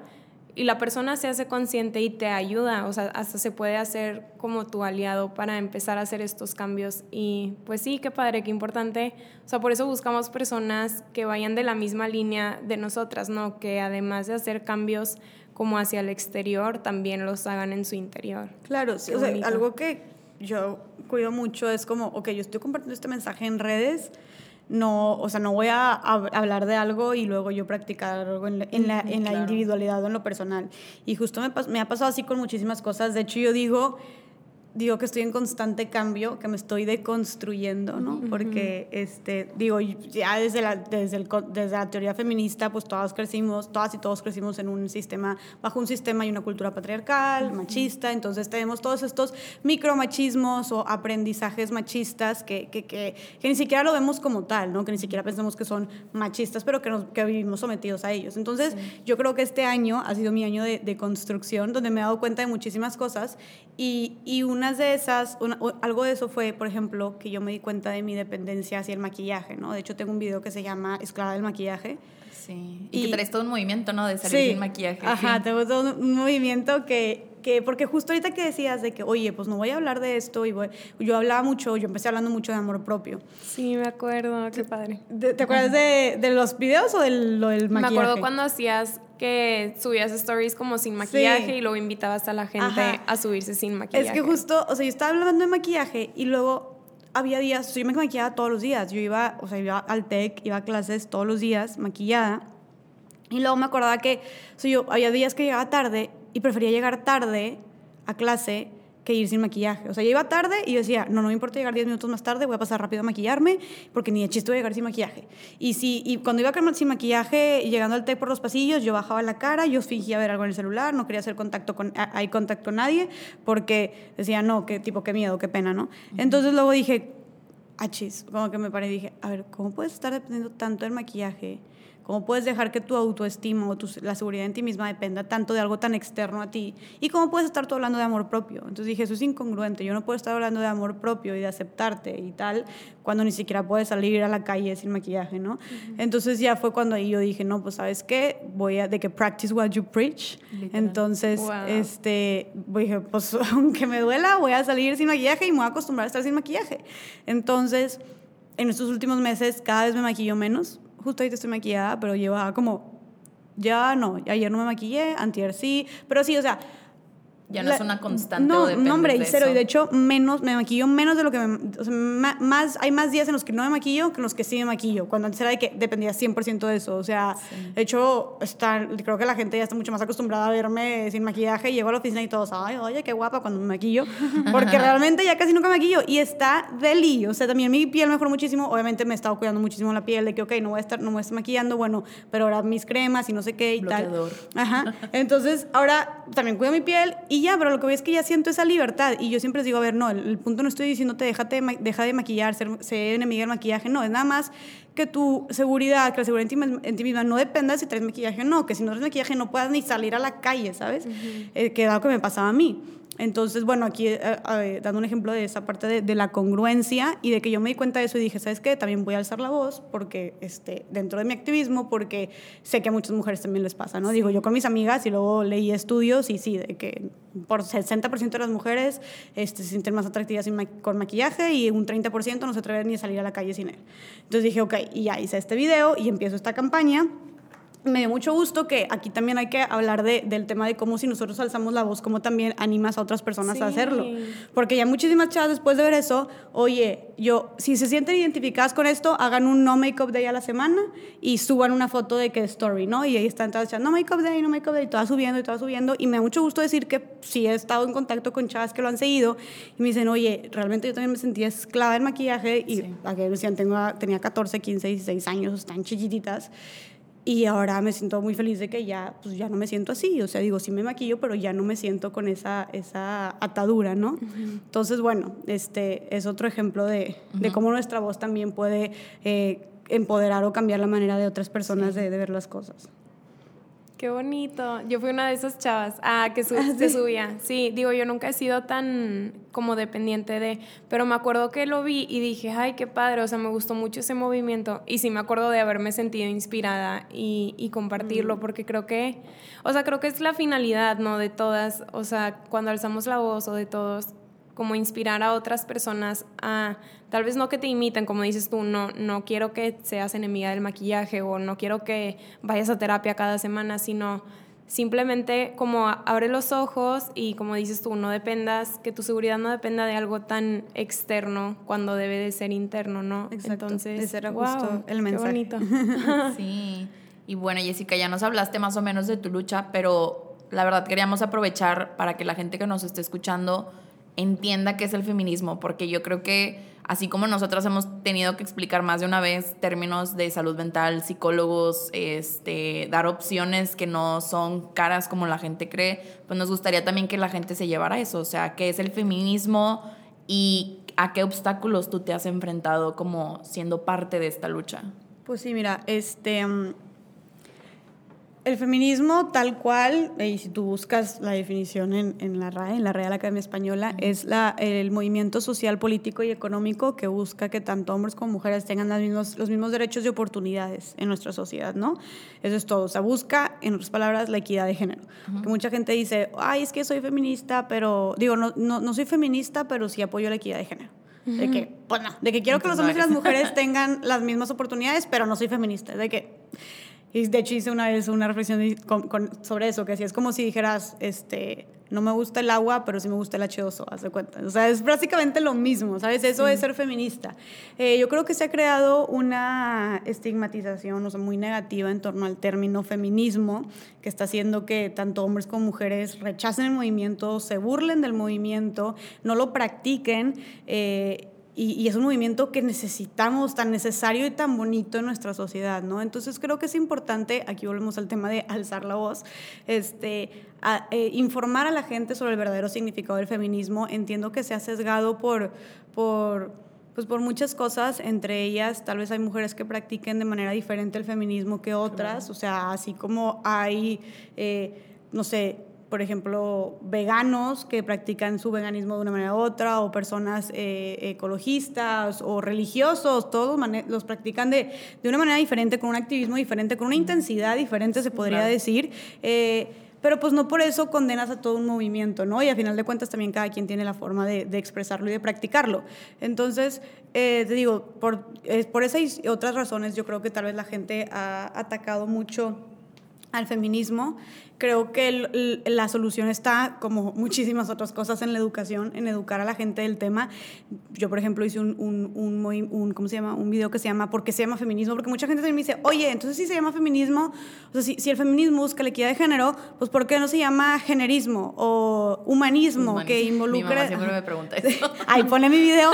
y la persona se hace consciente y te ayuda, o sea, hasta se puede hacer como tu aliado para empezar a hacer estos cambios. Y pues sí, qué padre, qué importante. O sea, por eso buscamos personas que vayan de la misma línea de nosotras, ¿no? Que además de hacer cambios como hacia el exterior, también los hagan en su interior. Claro, sí, o sea, algo que yo cuido mucho es como, ok, yo estoy compartiendo este mensaje en redes, no, o sea, no voy a, hablar de algo y luego yo practicar algo en la, en la, en la individualidad o en lo personal. Y justo me, me ha pasado así con muchísimas cosas. De hecho, yo digo, digo que estoy en constante cambio, que me estoy deconstruyendo, ¿no? Porque, este, digo, ya desde la, desde, el, desde la teoría feminista, pues todas crecimos, todas y todos crecimos en un sistema, bajo un sistema y una cultura patriarcal, machista, entonces tenemos todos estos micromachismos o aprendizajes machistas que, que, que, que, ni siquiera lo vemos como tal, ¿no? Que ni siquiera pensamos que son machistas, pero que, nos, que vivimos sometidos a ellos. Entonces, yo creo que este año ha sido mi año de, de construcción, donde me he dado cuenta de muchísimas cosas y, y un unas de esas, algo de eso fue, por ejemplo, que yo me di cuenta de mi dependencia hacia el maquillaje, ¿no? De hecho, tengo un video que se llama Esclava del maquillaje. Sí. Y, que traes todo un movimiento, ¿no? De salir sin maquillaje. Ajá, tengo todo un movimiento que, que, porque justo ahorita que decías de que, oye, pues no voy a hablar de esto, y voy, yo hablaba mucho, yo empecé hablando mucho de amor propio. Sí, me acuerdo, qué padre. ¿Te, acuerdas de, de, los videos o del, lo del maquillaje? Me acuerdo cuando hacías que subías stories como sin maquillaje y luego invitabas a la gente a subirse sin maquillaje. Es que justo, o sea, yo estaba hablando de maquillaje y luego había días, yo me maquillaba todos los días, yo iba, o sea, iba al TEC, iba a clases todos los días maquillada y luego me acordaba que, o sea, yo había días que llegaba tarde y prefería llegar tarde a clase que ir sin maquillaje. O sea, yo iba tarde y yo decía, no, no me importa llegar 10 minutos más tarde, voy a pasar rápido a maquillarme, porque ni de chiste voy a llegar sin maquillaje. Y, si, y cuando iba sin maquillaje, llegando al té por los pasillos, yo bajaba la cara, yo fingía ver algo en el celular, no quería hacer contacto con, hay contacto con nadie, porque decía, no, qué tipo, qué miedo, qué pena, ¿no? Entonces luego dije, achis, como que me paré y dije, a ver, ¿cómo puedes estar dependiendo tanto del maquillaje? ¿Cómo puedes dejar que tu autoestima o tu, la seguridad en ti misma dependa tanto de algo tan externo a ti? ¿Y cómo puedes estar tú hablando de amor propio? Entonces dije, eso es incongruente. Yo no puedo estar hablando de amor propio y de aceptarte y tal cuando ni siquiera puedes salir a la calle sin maquillaje, ¿no? Entonces ya fue cuando ahí yo dije, no, pues sabes qué, voy a, de que practice what you preach. Entonces, este, dije, pues aunque me duela, voy a salir sin maquillaje y me voy a acostumbrar a estar sin maquillaje. Entonces, en estos últimos meses cada vez me maquillo menos justo ahorita estoy maquillada, pero llevaba como, ya no, ayer no me maquillé, antier sí, pero sí, o sea, Ya no es una constante. No, o no, hombre, y cero. Y de hecho, menos, me maquillo menos de lo que me. O sea, más, hay más días en los que no me maquillo que en los que sí me maquillo. Cuando antes era de que dependía 100% de eso. O sea, de hecho, está, creo que la gente ya está mucho más acostumbrada a verme sin maquillaje. Y llego a la oficina y todos, ay, oye, qué guapa cuando me maquillo. Porque realmente ya casi nunca me maquillo. Y está deli. O sea, también mi piel mejoró muchísimo. Obviamente me he estado cuidando muchísimo la piel. De que, ok, no voy a estar, no voy a estar maquillando, bueno, pero ahora mis cremas y no sé qué y Bloqueador. tal. Ajá. Entonces, ahora también cuido mi piel y ya, pero lo que voy es que ya siento esa libertad. Y yo siempre les digo, a ver, no, el, el punto no estoy diciéndote, déjate, de deja de maquillar, ser, ser enemiga del maquillaje. No, es nada más que tu seguridad, que la seguridad en ti, misma no dependa de si traes maquillaje o no. Que si no traes maquillaje no puedas ni salir a la calle, ¿sabes? Eh, que era lo que me pasaba a mí. Entonces, bueno, aquí eh, eh, dando un ejemplo de esa parte de, de la congruencia y de que yo me di cuenta de eso y dije, ¿sabes qué? También voy a alzar la voz porque este, dentro de mi activismo, porque sé que a muchas mujeres también les pasa, ¿no? Digo, yo con mis amigas y luego leí estudios y sí, de que por 60% de las mujeres este, se sienten más atractivas sin ma- con maquillaje y un 30% no se atreven ni a salir a la calle sin él. Entonces dije, ok, y ya hice este video y empiezo esta campaña me dio mucho gusto que aquí también hay que hablar de, del tema de cómo si nosotros alzamos la voz, cómo también animas a otras personas a Sí. hacerlo. Porque ya muchísimas chavas después de ver eso, oye, yo, si se sienten identificadas con esto, hagan un no make-up day a la semana y suban una foto de que story, ¿no? Y ahí están todas no make-up day, no make-up day, todas subiendo y todas subiendo. Y me da mucho gusto decir que sí he estado en contacto con chavas que lo han seguido y me dicen, oye, realmente yo también me sentía esclava del maquillaje y a que decían, tengo, tenía 14, 15, 16 años, están chiquititas. Y ahora me siento muy feliz de que ya, pues ya no me siento así. O sea, digo, sí me maquillo, pero ya no me siento con esa, esa atadura, ¿no? Entonces, bueno, este es otro ejemplo de, de cómo nuestra voz también puede eh, empoderar o cambiar la manera de otras personas de, de ver las cosas. Qué bonito. Yo fui una de esas chavas. Ah, que se subía. Sí, digo, yo nunca he sido tan como dependiente de, pero me acuerdo que lo vi y dije, ay, qué padre, o sea, me gustó mucho ese movimiento. Y sí me acuerdo de haberme sentido inspirada y, y compartirlo, porque creo que, o sea, creo que es la finalidad, ¿no? De todas, o sea, cuando alzamos la voz o de todos, como inspirar a otras personas a, tal vez no que te imiten, como dices tú, no, no quiero que seas enemiga del maquillaje o no quiero que vayas a terapia cada semana, sino simplemente como abre los ojos y como dices tú, no dependas, que tu seguridad no dependa de algo tan externo cuando debe de ser interno, ¿no? Exacto. Entonces, Ese era wow, justo el mensaje. Qué bonito. Sí. Y bueno, Jessica, ya nos hablaste más o menos de tu lucha, pero la verdad queríamos aprovechar para que la gente que nos esté escuchando entienda qué es el feminismo, porque yo creo que así como nosotras hemos tenido que explicar más de una vez términos de salud mental, psicólogos, este, dar opciones que no son caras como la gente cree, pues nos gustaría también que la gente se llevara eso, o sea, qué es el feminismo y a qué obstáculos tú te has enfrentado como siendo parte de esta lucha. Pues sí, mira, este. mm, El feminismo, tal cual, y si tú buscas la definición en, en la RAE, en la Real Academia Española, es la, el movimiento social, político y económico que busca que tanto hombres como mujeres tengan las mismos, los mismos derechos y oportunidades en nuestra sociedad, ¿no? Eso es todo. O sea, busca, en otras palabras, la equidad de género. Que mucha gente dice, ay, es que soy feminista, pero. Digo, no, no, no soy feminista, pero sí apoyo la equidad de género. De que, pues no, de que quiero que los hombres y las mujeres tengan las mismas oportunidades, pero no soy feminista. De que, y de hecho hice una vez una reflexión con- con- sobre eso, que así es como si dijeras, este, no me gusta el agua, pero sí me gusta el H2O, haz de cuenta. O sea, es básicamente lo mismo, ¿sabes? Eso es ser feminista. Eh, yo creo que se ha creado una estigmatización, o sea, muy negativa en torno al término feminismo, que está haciendo que tanto hombres como mujeres rechacen el movimiento, se burlen del movimiento, no lo practiquen. eh, y, y es un movimiento que necesitamos, tan necesario y tan bonito en nuestra sociedad, ¿no? Entonces creo que es importante, aquí volvemos al tema de alzar la voz, este, a- eh, informar a la gente sobre el verdadero significado del feminismo. Entiendo que se ha sesgado por, por, pues por muchas cosas, entre ellas tal vez hay mujeres que practiquen de manera diferente el feminismo que otras, o sea, así como hay, eh, no sé, por ejemplo, veganos que practican su veganismo de una manera u otra, o personas eh, ecologistas o religiosos, todos los practican de, de una manera diferente, con un activismo diferente, con una intensidad diferente, se podría Claro. decir. Eh, pero pues no por eso condenas a todo un movimiento, ¿no? Y a final de cuentas también cada quien tiene la forma de, de expresarlo y de practicarlo. Entonces, eh, te digo, por, por esas y otras razones yo creo que tal vez la gente ha atacado mucho al feminismo. Creo que la solución está, como muchísimas otras cosas en la educación, en educar a la gente del tema. Yo, por ejemplo, hice un, un, un, ¿cómo se llama? Un video que se llama ¿Por qué se llama feminismo? Porque mucha gente me dice, oye, entonces si se llama feminismo, o sea, si, si el feminismo busca la equidad de género, pues ¿por qué no se llama generismo o humanismo, que involucre... Mi siempre me pregunta eso. Ahí pone mi video.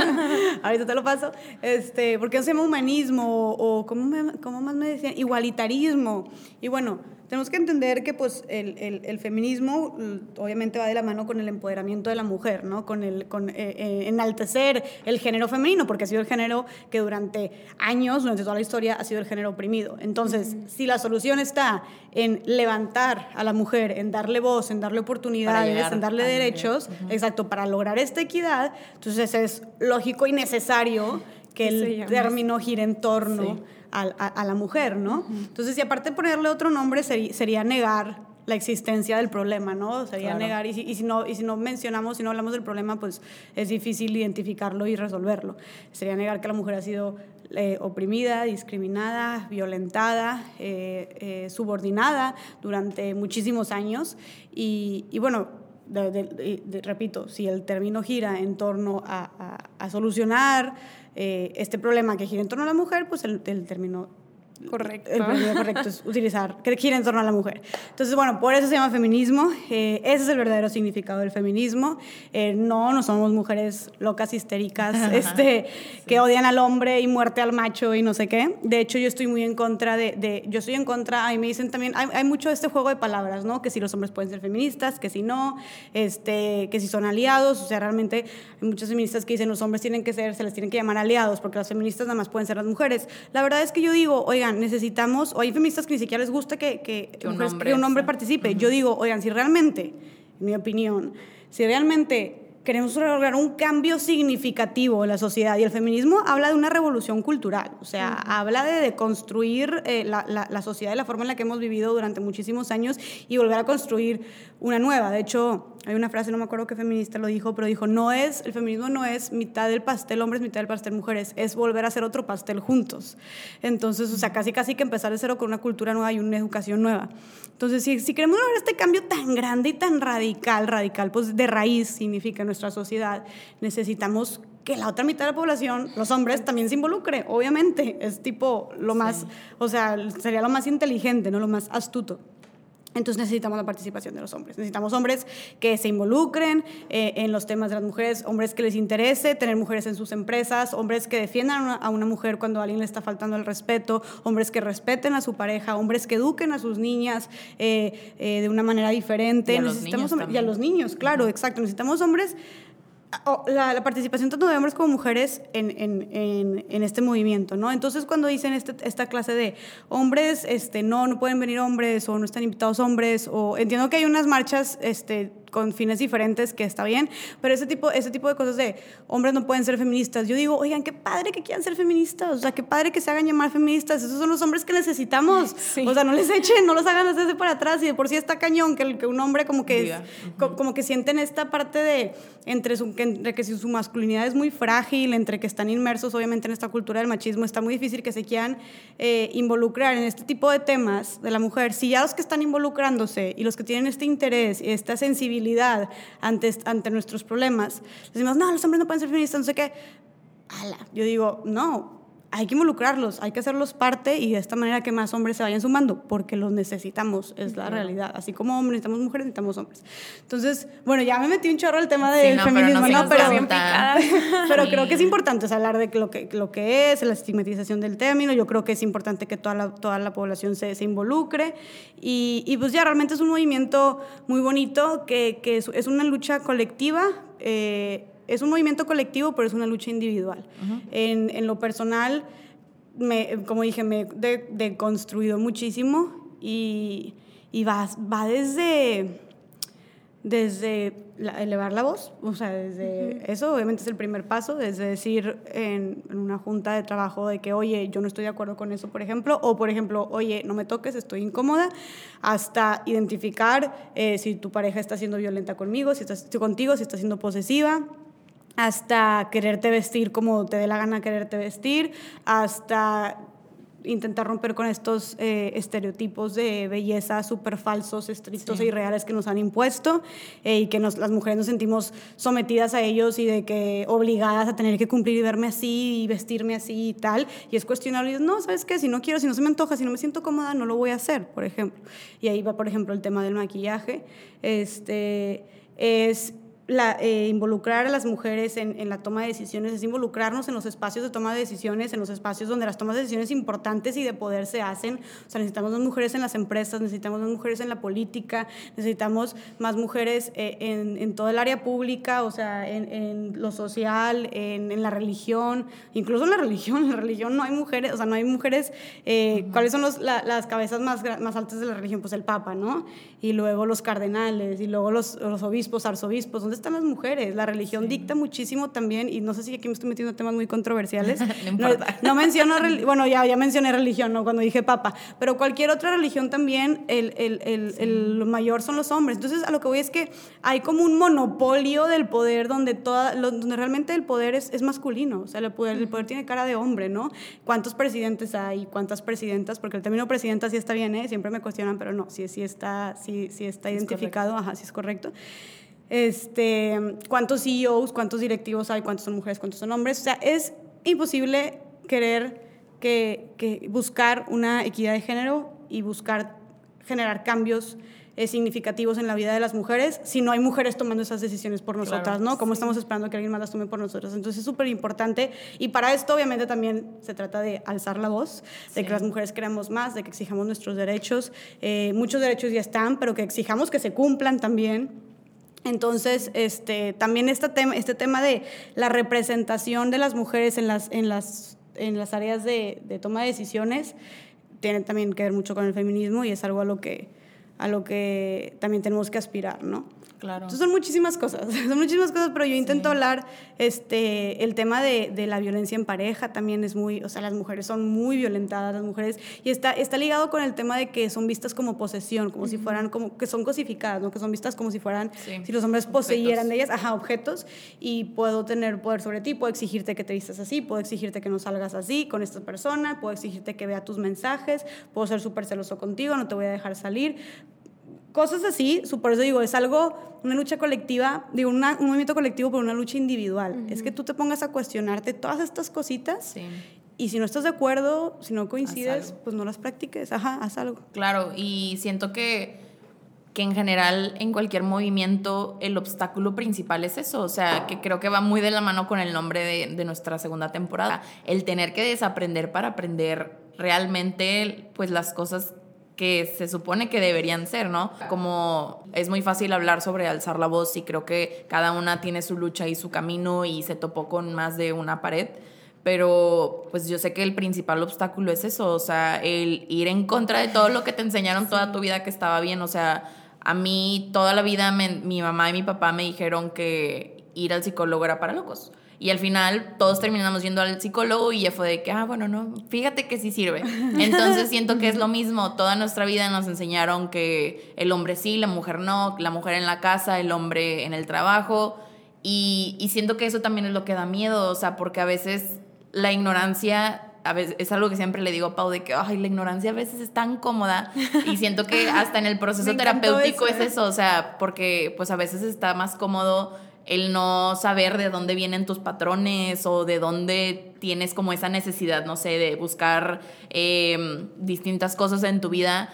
Ahorita te lo paso. Este, ¿Por qué no se llama humanismo o, ¿cómo, me, cómo más me decían? Igualitarismo. Y bueno, tenemos que entender que pues, el, el, el, feminismo mm, obviamente va de la mano con el empoderamiento de la mujer, ¿no? con, el, con eh, eh, enaltecer el género femenino, porque ha sido el género que durante años, durante toda la historia, ha sido el género oprimido. Entonces, si la solución está en levantar a la mujer, en darle voz, en darle oportunidades, en darle derechos, exacto, para lograr esta equidad, entonces es lógico y necesario que el término gire en torno a, la mujer, ¿no? Entonces, si aparte de ponerle otro nombre, sería, negar la existencia del problema, ¿no? Sería negar, y si, no, y si no mencionamos, si no hablamos del problema, pues es difícil identificarlo y resolverlo. Sería negar que la mujer ha sido eh, oprimida, discriminada, violentada, eh, eh, subordinada durante muchísimos años. Y, bueno, repito, si el término gira en torno a, a solucionar eh, este problema que gira en torno a la mujer, pues el, el término Correcto. El correcto es utilizar, que gira en torno a la mujer. Entonces, bueno, por eso se llama feminismo. Eh, ese es el verdadero significado del feminismo. Eh, no, no somos mujeres locas, histéricas, este, que odian al hombre y muerte al macho y no sé qué. De hecho, yo estoy muy en contra de, de yo estoy en contra, ahí me dicen también, hay, hay, mucho este juego de palabras, ¿no? Que si los hombres pueden ser feministas, que si no, este, que si son aliados. O sea, realmente hay muchas feministas que dicen los hombres tienen que ser, se les tienen que llamar aliados porque las feministas nada más pueden ser las mujeres. La verdad es que yo digo, oigan, necesitamos, o hay feministas que ni siquiera les gusta que, que, un, hombre, participe. Yo digo, oigan, si realmente, en mi opinión, si realmente queremos lograr un cambio significativo en la sociedad. Y el feminismo habla de una revolución cultural, o sea, habla de deconstruir eh, la, la, sociedad de la forma en la que hemos vivido durante muchísimos años y volver a construir una nueva. De hecho, hay una frase, no me acuerdo qué feminista lo dijo, pero dijo, no es, el feminismo no es mitad del pastel hombres, mitad del pastel mujeres, es volver a hacer otro pastel juntos. Entonces, o sea, casi casi que empezar de cero con una cultura nueva y una educación nueva. Entonces, si, si queremos lograr este cambio tan grande y tan radical, radical, pues de raíz significa nuestra sociedad, necesitamos que la otra mitad de la población, los hombres, también se involucre, obviamente. Es tipo lo más, o sea, sería lo más inteligente, no lo más astuto. Entonces necesitamos la participación de los hombres. Necesitamos hombres que se involucren eh, en los temas de las mujeres, hombres que les interese tener mujeres en sus empresas, hombres que defiendan a una mujer cuando a alguien le está faltando el respeto, hombres que respeten a su pareja, hombres que eduquen a sus niñas eh, eh, de una manera diferente. Y a necesitamos los niños y a los niños, claro, exacto. Necesitamos hombres la, participación tanto de hombres como mujeres en, en, en, este movimiento, ¿no? Entonces cuando dicen este, esta clase de hombres, este, no, no pueden venir hombres o no están invitados hombres, o entiendo que hay unas marchas este, con fines diferentes, que está bien, pero ese tipo, ese tipo de cosas de hombres no pueden ser feministas, yo digo, oigan, qué padre que quieran ser feministas, o sea, qué padre que se hagan llamar feministas, esos son los hombres que necesitamos, o sea, no les echen, no los hagan hacerse para atrás, y de por sí está cañón que, que un hombre como que, como que sienten esta parte de, entre, su, que, entre que su masculinidad es muy frágil, entre que están inmersos obviamente en esta cultura del machismo, está muy difícil que se quieran eh, involucrar en este tipo de temas de la mujer, si ya los que están involucrándose y los que tienen este interés y esta sensibilidad, ante, nuestros problemas. Decimos, no, los hombres no pueden ser feministas, no sé qué. Ala. Yo digo, no, hay que involucrarlos, hay que hacerlos parte y de esta manera que más hombres se vayan sumando, porque los necesitamos, es la realidad. Así como hombres necesitamos mujeres, necesitamos hombres. Entonces, bueno, ya me metí un chorro el tema del feminismo, pero, pero, pero creo que es importante hablar de lo que, lo que es, la estigmatización del término. Yo creo que es importante que toda la, toda la población se, se involucre. Y, y, pues ya realmente es un movimiento muy bonito, que, que es, es una lucha colectiva. Eh, es un movimiento colectivo, pero es una lucha individual. en, en, lo personal, me, como dije, me he deconstruido muchísimo y, y va, va desde, desde elevar la voz, o sea, desde eso obviamente es el primer paso, desde decir en, en, una junta de trabajo de que, oye, yo no estoy de acuerdo con eso, por ejemplo, o por ejemplo, oye, no me toques, estoy incómoda, hasta identificar eh, si tu pareja está siendo violenta conmigo, si está contigo, si está siendo posesiva hasta quererte vestir como te dé la gana quererte vestir, hasta intentar romper con estos eh, estereotipos de belleza súper falsos, estrictos e irreales que nos han impuesto eh, y que nos, las mujeres nos sentimos sometidas a ellos y de que obligadas a tener que cumplir y verme así y vestirme así y tal. Y es cuestionable. Y no, ¿sabes qué? Si no quiero, si no se me antoja, si no me siento cómoda, no lo voy a hacer, por ejemplo. Y ahí va, por ejemplo, el tema del maquillaje. Este, es la, eh, involucrar a las mujeres en, en, la toma de decisiones, es involucrarnos en los espacios de toma de decisiones, en los espacios donde las tomas de decisiones importantes y de poder se hacen. O sea, necesitamos más mujeres en las empresas, necesitamos más mujeres en la política, necesitamos más mujeres eh, en, en, todo el área pública, o sea, en, en lo social, en, la religión, incluso en la religión. En la religión no hay mujeres, o sea, no hay mujeres. Eh, ¿Cuáles son los, la, las cabezas más, más altas de la religión? Pues el Papa, ¿no? Y luego los cardenales, y luego los, los obispos, arzobispos. ¿Dónde están las mujeres. La religión dicta muchísimo también, y no sé si aquí me estoy metiendo en temas muy controversiales. no, no, menciono, bueno, ya, ya mencioné religión, ¿no? Cuando dije papa, pero cualquier otra religión también, el, el, el, el, mayor son los hombres. Entonces, a lo que voy es que hay como un monopolio del poder donde, toda, donde realmente el poder es, es masculino, o sea, el poder, el poder tiene cara de hombre, ¿no? ¿Cuántos presidentes hay? ¿Cuántas presidentas? Porque el término presidenta sí está bien, ¿eh? Siempre me cuestionan, pero no, sí, sí está, sí, sí está identificado, ajá, sí es correcto este, cuántos CEOs, cuántos directivos hay, cuántos son mujeres, cuántos son hombres. O sea, es imposible querer que, que buscar una equidad de género y buscar generar cambios eh, significativos en la vida de las mujeres si no hay mujeres tomando esas decisiones por nosotras, ¿no? Como estamos esperando que alguien más las tome por nosotras. Entonces es súper importante y para esto obviamente también se trata de alzar la voz, de que las mujeres queramos más, de que exijamos nuestros derechos. Eh, muchos derechos ya están, pero que exijamos que se cumplan también entonces, este, también este tema, este tema de la representación de las mujeres en las, en las, en las áreas de, de toma de decisiones tiene también que ver mucho con el feminismo y es algo a lo que, a lo que también tenemos que aspirar, ¿no? Claro. Entonces son muchísimas cosas, son muchísimas cosas, pero yo intento hablar, este, el tema de, de, la violencia en pareja también es muy, o sea, las mujeres son muy violentadas, las mujeres, y está, está ligado con el tema de que son vistas como posesión, como si fueran, como que son cosificadas, ¿no? Que son vistas como si fueran, si los hombres poseyeran de ellas, ajá, objetos, y puedo tener poder sobre ti, puedo exigirte que te vistas así, puedo exigirte que no salgas así con esta persona, puedo exigirte que vea tus mensajes, puedo ser súper celoso contigo, no te voy a dejar salir, cosas así, por eso digo, es algo, una lucha colectiva, digo, un movimiento colectivo, pero una lucha individual. Es que tú te pongas a cuestionarte todas estas cositas y si no estás de acuerdo, si no coincides, pues no las practiques, ajá, haz algo. Claro, y siento que, que en general en cualquier movimiento el obstáculo principal es eso, o sea, que creo que va muy de la mano con el nombre de, de nuestra segunda temporada, el tener que desaprender para aprender realmente pues las cosas que se supone que deberían ser, ¿no? Como es muy fácil hablar sobre alzar la voz y creo que cada una tiene su lucha y su camino y se topó con más de una pared, pero pues yo sé que el principal obstáculo es eso, o sea, el ir en contra de todo lo que te enseñaron toda tu vida que estaba bien, o sea, a mí toda la vida mi mamá y mi papá me dijeron que ir al psicólogo era para locos. Y al final todos terminamos yendo al psicólogo y ya fue de que, ah, bueno, no, fíjate que sí sirve. Entonces siento que es lo mismo. Toda nuestra vida nos enseñaron que el hombre sí, la mujer no, la mujer en la casa, el hombre en el trabajo. Y, y siento que eso también es lo que da miedo, o sea, porque a veces la ignorancia a veces, es algo que siempre le digo a Pau de que ay, la ignorancia a veces es tan cómoda y siento que hasta en el proceso terapéutico es eso, o sea, porque pues a veces está más cómodo el no saber de dónde vienen tus patrones o de dónde tienes como esa necesidad, no sé, de buscar em, distintas cosas en tu vida.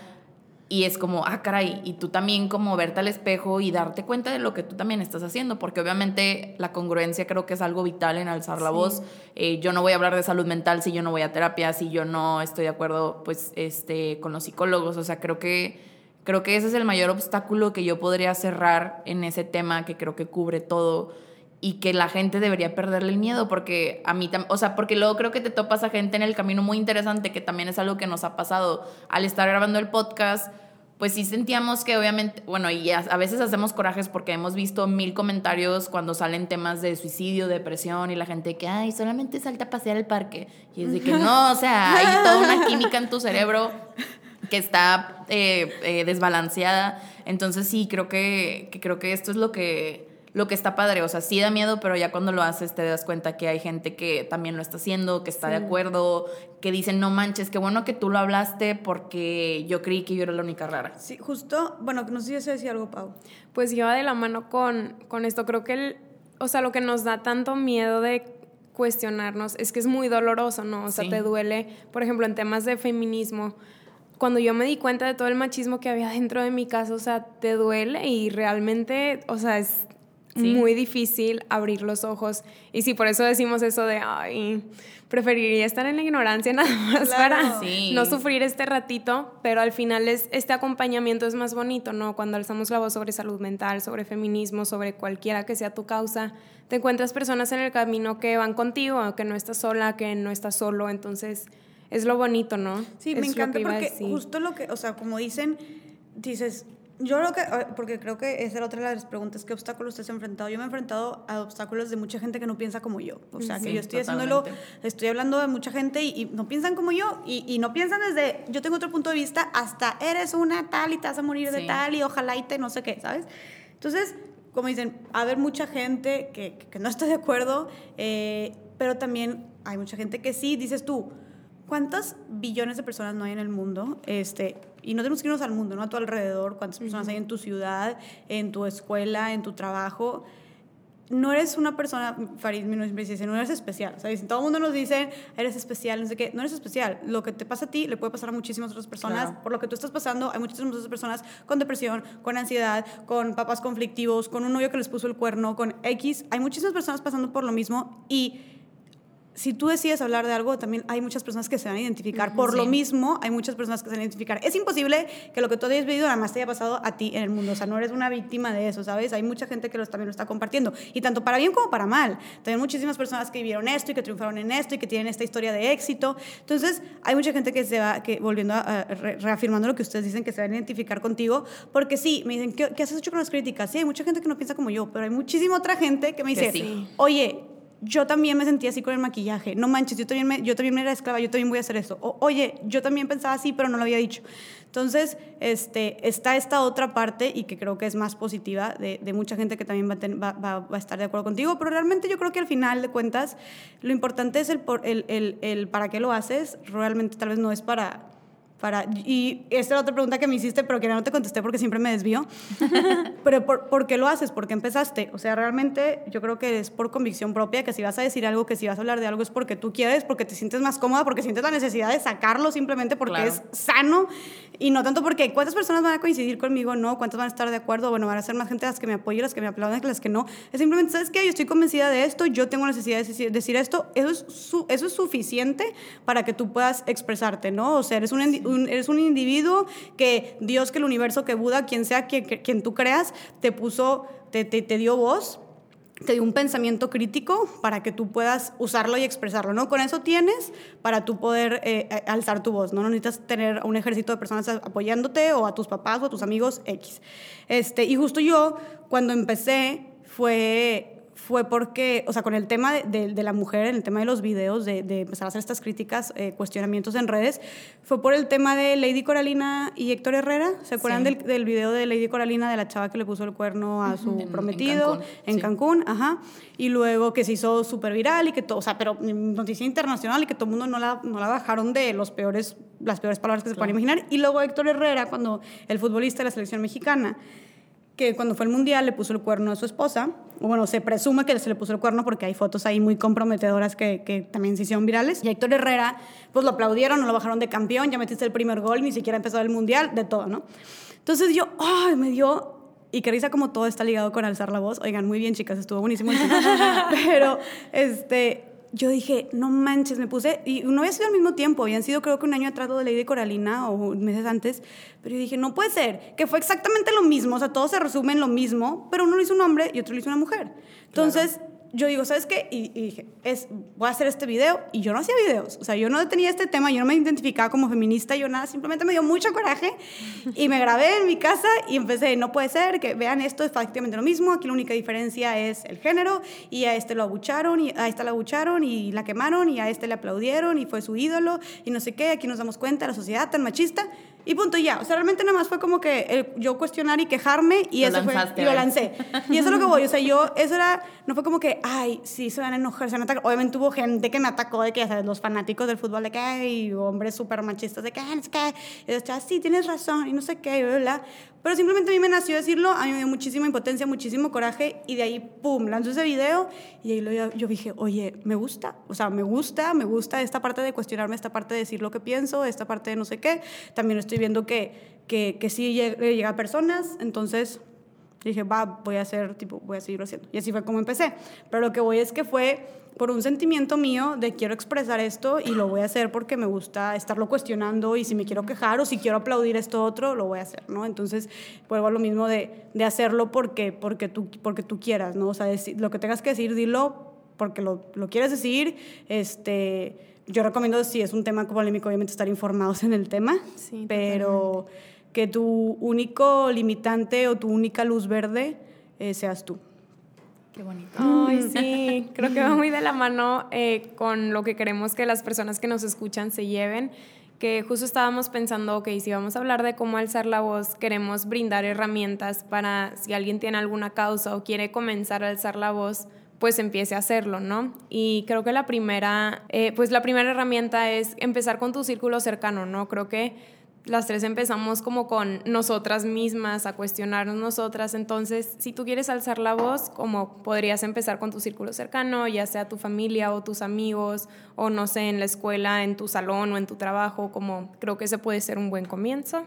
Y es como, ah, caray, y tú también como verte al espejo y darte cuenta de lo que tú también estás haciendo, porque obviamente la congruencia creo que es algo vital en alzar la voz. Eh, yo no voy a hablar de salud mental si yo no voy a terapia, si yo no estoy de acuerdo pues, este, con los psicólogos, o sea, creo que Creo que ese es el mayor obstáculo que yo podría cerrar en ese tema que creo que cubre todo y que la gente debería perderle el miedo porque a mí, o sea, porque luego creo que te topas a gente en el camino muy interesante que también es algo que nos ha pasado al estar grabando el podcast. Pues sí sentíamos que obviamente, bueno, y a, veces hacemos corajes porque hemos visto mil comentarios cuando salen temas de suicidio, depresión y la gente que, ay, solamente salta a pasear al parque. Y es de que no, o sea, hay toda una química en tu cerebro que está eh, eh, desbalanceada. Entonces sí, creo que, creo que esto es lo que, lo que está padre, o sea, sí da miedo, pero ya cuando lo haces te das cuenta que hay gente que también lo está haciendo, que está de acuerdo, que dicen, no manches, qué bueno que tú lo hablaste porque yo creí que yo era la única rara. Sí, justo, bueno, no sé si decía algo, Pau. Pues lleva de la mano con, con esto, creo que el, o sea, lo que nos da tanto miedo de cuestionarnos es que es muy doloroso, ¿no? O sea, te duele, por ejemplo, en temas de feminismo, cuando yo me di cuenta de todo el machismo que había dentro de mi casa, o sea, te duele y realmente, o sea, es muy difícil abrir los ojos. Y sí, por eso decimos eso de, ay, preferiría estar en la ignorancia nada más para no sufrir este ratito, pero al final es, este acompañamiento es más bonito, ¿no? Cuando alzamos la voz sobre salud mental, sobre feminismo, sobre cualquiera que sea tu causa, te encuentras personas en el camino que van contigo, que no estás sola, que no estás solo, entonces es lo bonito, ¿no? Sí, me encanta porque justo lo que, o sea, como dicen, dices, yo creo que, porque creo que esa era otra de las preguntas, ¿qué obstáculos te has enfrentado? Yo me he enfrentado a obstáculos de mucha gente que no piensa como yo. O sea, que yo estoy haciéndolo, estoy hablando de mucha gente y, no piensan como yo y, y, no piensan desde, yo tengo otro punto de vista, hasta eres una tal y te vas a morir de tal y ojalá y te no sé qué, ¿sabes? Entonces, como dicen, a haber mucha gente que, que no está de acuerdo, eh, pero también hay mucha gente que sí, dices tú, ¿cuántas billones de personas no hay en el mundo? Este, y no tenemos que irnos al mundo, ¿no? A tu alrededor, cuántas personas hay en tu ciudad, en tu escuela, en tu trabajo. No eres una persona, Farid me dice, no eres especial. ¿sabes? Todo el mundo nos dice, eres especial, no sé qué. No eres especial. Lo que te pasa a ti le puede pasar a muchísimas otras personas. Por lo que tú estás pasando, hay muchísimas otras personas con depresión, con ansiedad, con papás conflictivos, con un novio que les puso el cuerno, con X. Hay muchísimas personas pasando por lo mismo y si tú decides hablar de algo, también hay muchas personas que se van a identificar. Por lo mismo, hay muchas personas que se van a identificar. Es imposible que lo que tú hayas vivido nada más te haya pasado a ti en el mundo. O sea, no eres una víctima de eso, ¿sabes? Hay mucha gente que también lo está compartiendo. Y tanto para bien como para mal. También muchísimas personas que vivieron esto y que triunfaron en esto y que tienen esta historia de éxito. Entonces, hay mucha gente que se va, que volviendo a, reafirmando lo que ustedes dicen, que se van a identificar contigo. Porque sí, me dicen, ¿qué, has hecho con las críticas? Sí, hay mucha gente que no piensa como yo, pero hay muchísima otra gente que me dice, oye, yo también me sentía así con el maquillaje. No manches, yo también, me, yo también era esclava, yo también voy a hacer eso. oye, yo también pensaba así, pero no lo había dicho. Entonces, este, está esta otra parte y que creo que es más positiva de, mucha gente que también va, va, va, a estar de acuerdo contigo, pero realmente yo creo que al final de cuentas lo importante es el, el, el para qué lo haces. Realmente tal vez no es para y esta era otra pregunta que me hiciste, pero que no te contesté porque siempre me desvío. pero por, qué lo haces? ¿Por qué empezaste? O sea, realmente yo creo que es por convicción propia, que si vas a decir algo, que si vas a hablar de algo es porque tú quieres, porque te sientes más cómoda, porque sientes la necesidad de sacarlo simplemente porque es sano y no tanto porque cuántas personas van a coincidir conmigo, no, cuántas van a estar de acuerdo, bueno, van a ser más gente las que me apoyen, las que me aplauden, las que no. Es simplemente, ¿sabes qué? Yo estoy convencida de esto, yo tengo necesidad de decir, esto, eso es, eso es suficiente para que tú puedas expresarte, ¿no? O sea, eres un eres un individuo que Dios, que el universo, que Buda, quien sea quien, quien tú creas, te puso, te, te, te dio voz te dio un pensamiento crítico para que tú puedas usarlo y expresarlo, ¿no? Con eso tienes para tú poder eh, eh, alzar tu voz, ¿no? No necesitas tener un ejército de personas apoyándote o a tus papás o a tus amigos X. Este, y justo yo, cuando empecé, fue fue porque, o sea, con el tema de, de, la mujer, en el tema de los videos, de, de empezar a hacer estas críticas, eh, cuestionamientos en redes, fue por el tema de Lady Coralina y Héctor Herrera. ¿Se acuerdan del, del, video de Lady Coralina, de la chava que le puso el cuerno a su prometido en Cancún? Ajá. Y luego que se hizo súper viral y que todo, o sea, pero noticia internacional y que todo el mundo no la, no la bajaron de los peores, las peores palabras que se pueden imaginar. Y luego Héctor Herrera, cuando el futbolista de la selección mexicana, que cuando fue el mundial le puso el cuerno a su esposa, bueno, se presume que se le puso el cuerno porque hay fotos ahí muy comprometedoras que, que también se hicieron virales. Y Héctor Herrera, pues lo aplaudieron, no lo bajaron de campeón, ya metiste el primer gol, ni siquiera ha empezado el mundial, de todo, ¿no? Entonces yo, ¡ay! me dio. Y que risa como todo está ligado con alzar la voz. Oigan, muy bien, chicas, estuvo buenísimo. Pero, este, yo dije, no manches, me puse, y no había sido al mismo tiempo, habían sido creo que un año atrás de Lady Coralina o meses antes, pero yo dije, no puede ser, que fue exactamente lo mismo, o sea, todo se resume en lo mismo, pero uno lo hizo un hombre y otro lo hizo una mujer. Entonces, yo digo, ¿sabes qué? Y, dije, es, voy a hacer este video. Y yo no hacía videos. O sea, yo no tenía este tema, yo no me identificaba como feminista, yo nada, simplemente me dio mucho coraje. Y me grabé en mi casa y empecé, no puede ser, que vean esto, es prácticamente lo mismo. Aquí la única diferencia es el género. Y a este lo abucharon, y a esta la abucharon, y la quemaron, y a este le aplaudieron, y fue su ídolo, y no sé qué. Aquí nos damos cuenta, la sociedad tan machista. Y punto, ya. O sea, realmente nada más fue como que yo cuestionar y quejarme y eso fue. Y lo lancé. Y eso es lo que voy. O sea, yo, eso era. No fue como que, ay, sí, se van a enojar, se van a atacar. Obviamente hubo gente que me atacó de que, ya sabes, los fanáticos del fútbol de que, y hombres súper machistas de que, no sé qué. Y yo, sí, tienes razón, y no sé qué, y bla, bla. Pero simplemente a mí me nació decirlo, a mí me dio muchísima impotencia, muchísimo coraje, y de ahí, pum, lanzó ese video, y ahí lo, yo dije, oye, me gusta, o sea, me gusta, me gusta esta parte de cuestionarme, esta parte de decir lo que pienso, esta parte de no sé qué. También estoy viendo que, que, que sí llega a personas, entonces dije, va, voy a hacer, tipo, voy a seguirlo haciendo. Y así fue como empecé. Pero lo que voy es que fue por un sentimiento mío de quiero expresar esto y lo voy a hacer porque me gusta estarlo cuestionando y si me quiero quejar o si quiero aplaudir esto otro, lo voy a hacer, ¿no? Entonces, vuelvo a lo mismo de, de hacerlo porque, porque, tú, porque tú quieras, ¿no? O sea, lo que tengas que decir, dilo porque lo, lo quieres decir, este... Yo recomiendo, si es un tema polémico, obviamente estar informados en el tema, sí, pero que tu único limitante o tu única luz verde eh, seas tú. Qué bonito. Ay, sí, creo que va muy de la mano eh, con lo que queremos que las personas que nos escuchan se lleven. Que justo estábamos pensando, ok, si vamos a hablar de cómo alzar la voz, queremos brindar herramientas para si alguien tiene alguna causa o quiere comenzar a alzar la voz, pues empiece a hacerlo, ¿no? Y creo que la primera, eh, pues la primera herramienta es empezar con tu círculo cercano, ¿no? Creo que las tres empezamos como con nosotras mismas, a cuestionarnos nosotras. Entonces, si tú quieres alzar la voz, como podrías empezar con tu círculo cercano, ya sea tu familia o tus amigos, o no sé, en la escuela, en tu salón o en tu trabajo, como creo que ese puede ser un buen comienzo.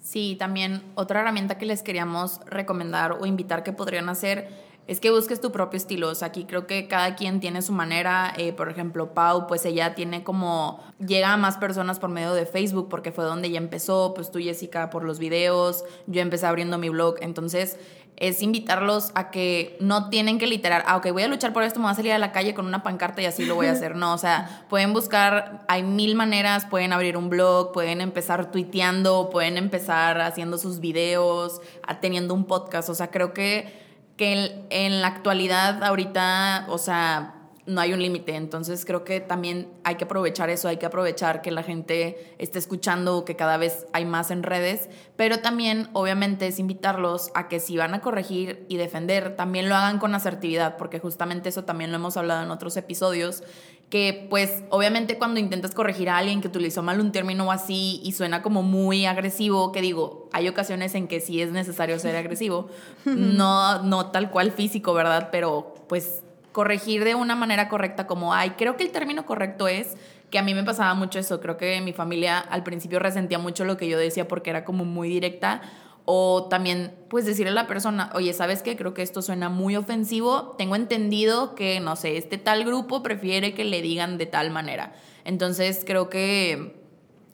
Sí, también otra herramienta que les queríamos recomendar o invitar que podrían hacer es que busques tu propio estilo. O sea, aquí creo que cada quien tiene su manera. Eh, por ejemplo, Pau, pues ella tiene como. Llega a más personas por medio de Facebook, porque fue donde ella empezó. Pues tú, Jessica, por los videos. Yo empecé abriendo mi blog. Entonces, es invitarlos a que no tienen que literar, ah, ok, voy a luchar por esto, me voy a salir a la calle con una pancarta y así lo voy a hacer. No, o sea, pueden buscar, hay mil maneras, pueden abrir un blog, pueden empezar tuiteando, pueden empezar haciendo sus videos, teniendo un podcast. O sea, creo que que en, la actualidad ahorita, o sea, no hay un límite. Entonces creo que también hay que aprovechar eso, hay que aprovechar que la gente esté escuchando, que cada vez hay más en redes, pero también obviamente es invitarlos a que si van a corregir y defender, también lo hagan con asertividad, porque justamente eso también lo hemos hablado en otros episodios, que pues obviamente cuando intentas corregir a alguien que utilizó mal un término así y suena como muy agresivo, que digo, hay ocasiones en que sí es necesario ser agresivo, no, no tal cual físico, ¿verdad? Pero pues corregir de una manera correcta como, ay, creo que el término correcto es que a mí me pasaba mucho eso, creo que mi familia al principio resentía mucho lo que yo decía porque era como muy directa o también, pues decirle a la persona, oye, ¿sabes qué? Creo que esto suena muy ofensivo. Tengo entendido que, no sé, este tal grupo prefiere que le digan de tal manera. Entonces, creo que,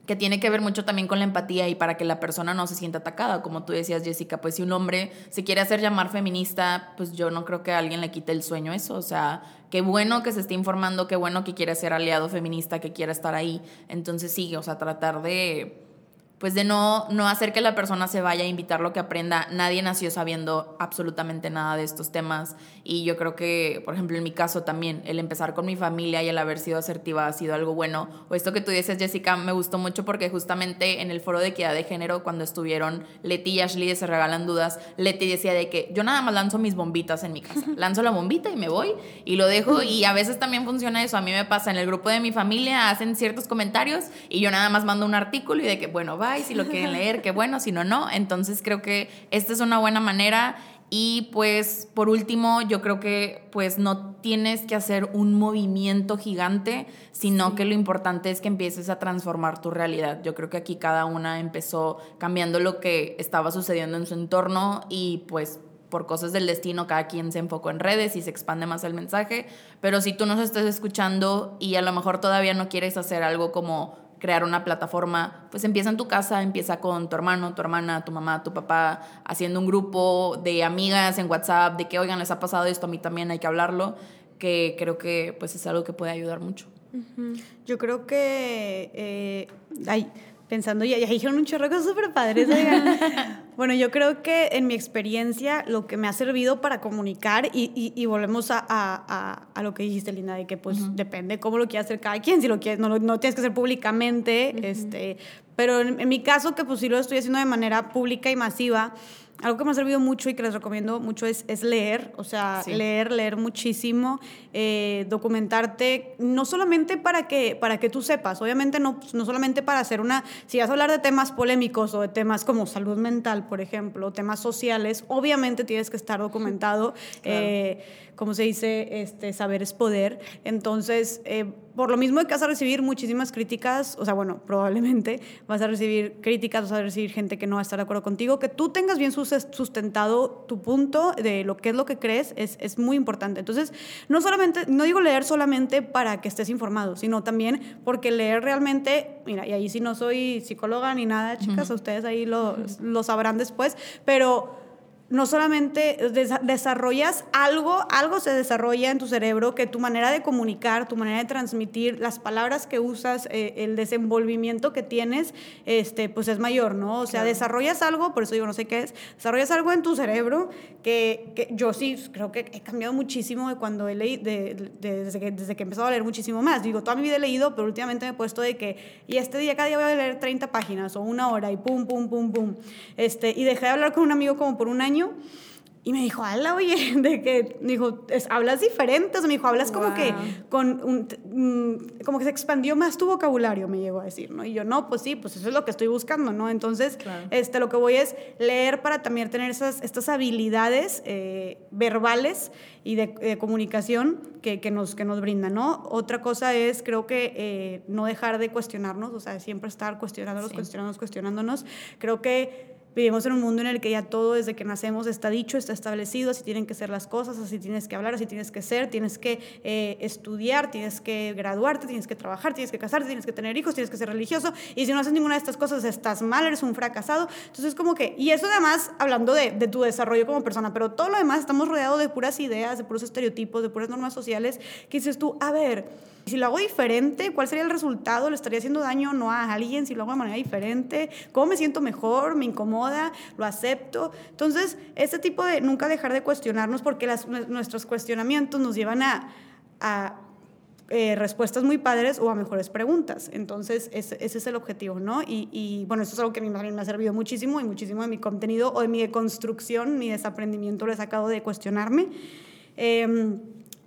que tiene que ver mucho también con la empatía y para que la persona no se sienta atacada. Como tú decías, Jessica, pues si un hombre se quiere hacer llamar feminista, pues yo no creo que a alguien le quite el sueño eso. O sea, qué bueno que se esté informando, qué bueno que quiera ser aliado feminista, que quiera estar ahí. Entonces, sí, o sea, tratar de pues de no, no hacer que la persona se vaya a invitarlo que aprenda. Nadie nació sabiendo absolutamente nada de estos temas y yo creo que, por ejemplo, en mi caso también, el empezar con mi familia y el haber sido asertiva ha sido algo bueno. O esto que tú dices, Jessica, me gustó mucho porque justamente en el foro de equidad de género, cuando estuvieron Leti y Ashley de Se Regalan Dudas, Leti decía de que yo nada más lanzo mis bombitas en mi casa. Lanzo la bombita y me voy y lo dejo y a veces también funciona eso. A mí me pasa en el grupo de mi familia, hacen ciertos comentarios y yo nada más mando un artículo y de que, bueno, va si lo quieren leer, qué bueno, si no, no. Entonces creo que esta es una buena manera. Y pues por último, yo creo que pues no tienes que hacer un movimiento gigante, sino que lo importante es que empieces a transformar tu realidad. Yo creo que aquí cada una empezó cambiando lo que estaba sucediendo en su entorno y pues por cosas del destino cada quien se enfocó en redes y se expande más el mensaje, pero si tú nos estás escuchando y a lo mejor todavía no quieres hacer algo como crear una plataforma, pues empieza en tu casa, empieza con tu hermano, tu hermana, tu mamá, tu papá, haciendo un grupo de amigas en WhatsApp, de que, oigan, les ha pasado esto, a mí también hay que hablarlo, que creo que pues es algo que puede ayudar mucho. Yo creo que, eh, ay, pensando, ya, ya dijeron un chorro de cosas súper padres. bueno, yo creo que en mi experiencia lo que me ha servido para comunicar, y, y, volvemos a, a, a, lo que dijiste, Linda, de que pues depende cómo lo quiera hacer cada quien, si lo quieres, no, no tienes que hacer públicamente, este, pero en, en, mi caso, que pues sí lo estoy haciendo de manera pública y masiva, algo que me ha servido mucho y que les recomiendo mucho es, es leer, o sea, leer, leer muchísimo, eh, documentarte, no solamente para que, para que tú sepas, obviamente no, no solamente para hacer una, si vas a hablar de temas polémicos o de temas como salud mental, por ejemplo, temas sociales, obviamente tienes que estar documentado. Eh, como se dice, este, saber es poder. Entonces, eh, por lo mismo que vas a recibir muchísimas críticas, o sea, bueno, probablemente vas a recibir críticas, vas a recibir gente que no va a estar de acuerdo contigo, que tú tengas bien sustentado tu punto de lo que es lo que crees es, es muy importante. Entonces, no solamente, no digo leer solamente para que estés informado, sino también porque leer realmente, mira, y ahí sí no soy psicóloga ni nada, chicas, ustedes ahí lo, lo sabrán después, pero no solamente desarrollas algo, algo se desarrolla en tu cerebro, que tu manera de comunicar, tu manera de transmitir, las palabras que usas, eh, el desenvolvimiento que tienes, este, pues es mayor, ¿no? O sea, desarrollas algo, por eso digo, no sé qué es, desarrollas algo en tu cerebro que, que yo sí creo que he cambiado muchísimo de cuando he leído, de, desde, que, desde que he empezado a leer muchísimo más. Digo, toda mi vida he leído, pero últimamente me he puesto de que, y este día, cada día voy a leer 30 páginas o una hora y pum, pum, pum, pum. Este, y dejé de hablar con un amigo como por un año y me dijo, ala, oye, de que, dijo, hablas diferente, o me dijo, hablas como que con un, mm, como que se expandió más tu vocabulario, me llegó a decir, ¿no? Y yo, no, pues sí, pues eso es lo que estoy buscando, ¿no? Entonces, este, lo que voy es leer para también tener esas, estas habilidades eh, verbales y de, comunicación que, que, nos, que nos brindan, ¿no? Otra cosa es, creo que eh, no dejar de cuestionarnos, o sea, siempre estar cuestionándonos, cuestionándonos, cuestionándonos. Creo que Vivimos en un mundo en el que ya todo desde que nacemos está dicho, está establecido, así tienen que ser las cosas, así tienes que hablar, así tienes que ser, tienes que eh, estudiar, tienes que graduarte, tienes que trabajar, tienes que casarte, tienes que tener hijos, tienes que ser religioso, y si no haces ninguna de estas cosas estás mal, eres un fracasado. Entonces como que, y eso además hablando de, de tu desarrollo como persona, pero todo lo demás estamos rodeados de puras ideas, de puros estereotipos, de puras normas sociales, que dices tú, a ver, si lo hago diferente, ¿cuál sería el resultado? ¿Le estaría haciendo daño no a alguien si lo hago de manera diferente? ¿Cómo me siento mejor? ¿Me incomoda? ¿Lo acepto? Entonces, ese tipo de nunca dejar de cuestionarnos porque nuestros cuestionamientos nos llevan a, a eh, respuestas muy padres o a mejores preguntas. Entonces, ese, es el objetivo, ¿no? Y, y, bueno, eso es algo que a mí me ha servido muchísimo y muchísimo de mi contenido o de mi deconstrucción, mi desaprendimiento lo he sacado de cuestionarme. Eh,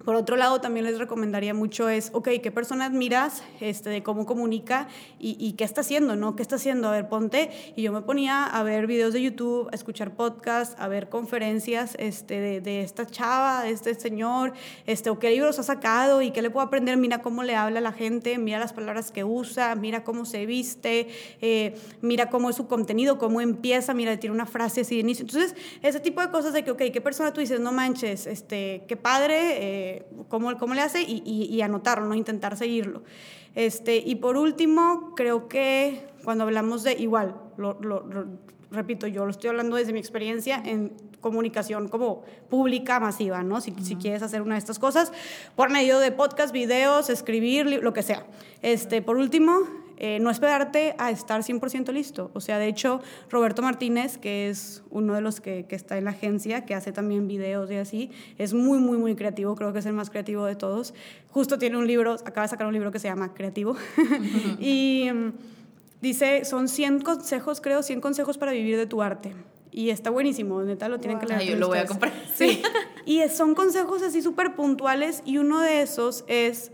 por otro lado, también les recomendaría mucho es, ok, ¿qué persona admiras este, de cómo comunica y, qué está haciendo, no? ¿Qué está haciendo? A ver, ponte. Y yo me ponía a ver videos de YouTube, a escuchar podcasts, a ver conferencias este, de, esta chava, de este señor, este, o qué libros ha sacado y qué le puedo aprender. Mira cómo le habla a la gente, mira las palabras que usa, mira cómo se viste, eh, mira cómo es su contenido, cómo empieza, mira, tiene una frase así de inicio. Entonces, ese tipo de cosas de que, ok, ¿qué persona tú dices? No manches, este, qué padre. Eh, cómo, cómo le hace y, y, anotarlo, ¿no? intentar seguirlo. Este, y por último, creo que cuando hablamos de igual, lo, repito, yo lo estoy hablando desde mi experiencia en comunicación como pública masiva, ¿no? Si, si, quieres hacer una de estas cosas, por medio de podcast, videos, escribir, lo que sea. Este, por último, eh, no esperarte a estar 100% listo. O sea, de hecho, Roberto Martínez, que es uno de los que, que, está en la agencia, que hace también videos y así, es muy, muy, muy creativo, creo que es el más creativo de todos. Justo tiene un libro, acaba de sacar un libro que se llama Creativo. y mm, dice, son 100 consejos, creo, 100 consejos para vivir de tu arte. Y está buenísimo, neta lo tienen que leer. yo lo voy a comprar. Sí. y son consejos así súper puntuales y uno de esos es,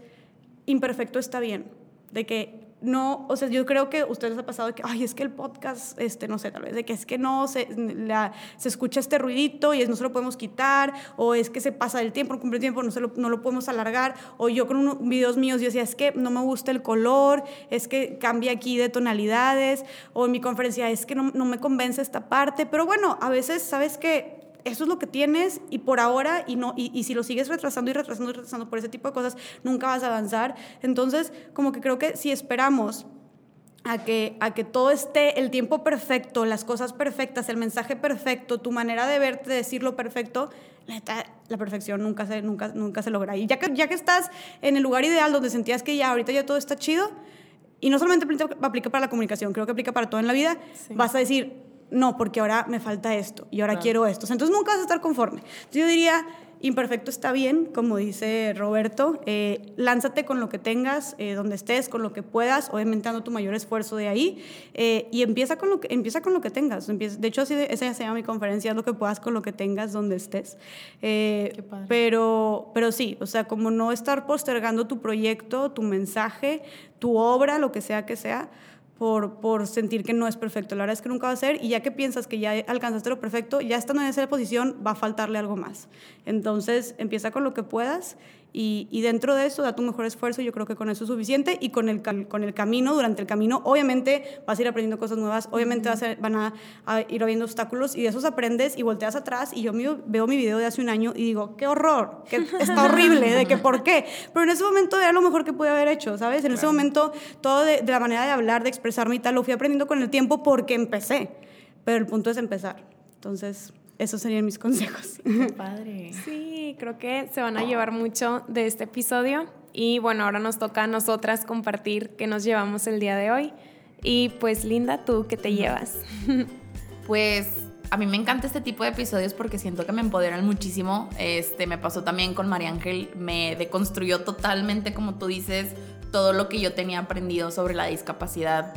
imperfecto está bien. De que no, o sea, yo creo que a ustedes ha pasado que, ay, es que el podcast, este, no sé, tal vez, de que es que no se, la, se escucha este ruidito y no se lo podemos quitar, o es que se pasa el tiempo, cumple el tiempo, no, se lo, no lo podemos alargar, o yo con unos videos míos yo decía, es que no me gusta el color, es que cambia aquí de tonalidades, o en mi conferencia, es que no, no me convence esta parte, pero bueno, a veces, ¿sabes que eso es lo que tienes y por ahora, y, no, y, si lo sigues retrasando y retrasando y retrasando por ese tipo de cosas, nunca vas a avanzar. Entonces, como que creo que si esperamos a que, a que todo esté, el tiempo perfecto, las cosas perfectas, el mensaje perfecto, tu manera de verte, decirlo perfecto, la, perfección nunca se, nunca, nunca se logra. Y ya que, ya que estás en el lugar ideal donde sentías que ya ahorita ya todo está chido, y no solamente aplica para la comunicación, creo que aplica para todo en la vida, vas a decir, no, porque ahora me falta esto y ahora quiero esto. Entonces nunca vas a estar conforme. yo diría, Imperfecto está bien, como dice Roberto. Eh, lánzate con lo que tengas, eh, donde estés, con lo que puedas, obviamente dando tu mayor esfuerzo de ahí. Eh, y empieza con, lo que, empieza con lo que tengas. de hecho, así esa ya se llama mi conferencia, lo que puedas con lo que tengas, donde estés. pero, pero sí, o sea, como no estar postergando tu proyecto, tu mensaje, tu obra, lo que sea que sea por, sentir que no es perfecto. La verdad es que nunca va a ser y ya que piensas que ya alcanzaste lo perfecto, ya estando en esa posición va a faltarle algo más. Entonces empieza con lo que puedas y, dentro de eso, da tu mejor esfuerzo, yo creo que con eso es suficiente y con el, con el camino, durante el camino, obviamente vas a ir aprendiendo cosas nuevas, obviamente vas a, van a, ir habiendo obstáculos y de esos aprendes y volteas atrás y yo veo mi video de hace un año y digo, qué horror, que está horrible, de que por qué, pero en ese momento era lo mejor que pude haber hecho, ¿sabes? En ese momento todo de, de la manera de hablar, de expresarme y tal, lo fui aprendiendo con el tiempo porque empecé, pero el punto es empezar. Entonces, esos serían mis consejos. padre. Sí, creo que se van a llevar mucho de este episodio. Y bueno, ahora nos toca a nosotras compartir qué nos llevamos el día de hoy. Y pues Linda, ¿tú qué te llevas? Pues a mí me encanta este tipo de episodios porque siento que me empoderan muchísimo. Este me pasó también con María Ángel, me deconstruyó totalmente, como tú dices, todo lo que yo tenía aprendido sobre la discapacidad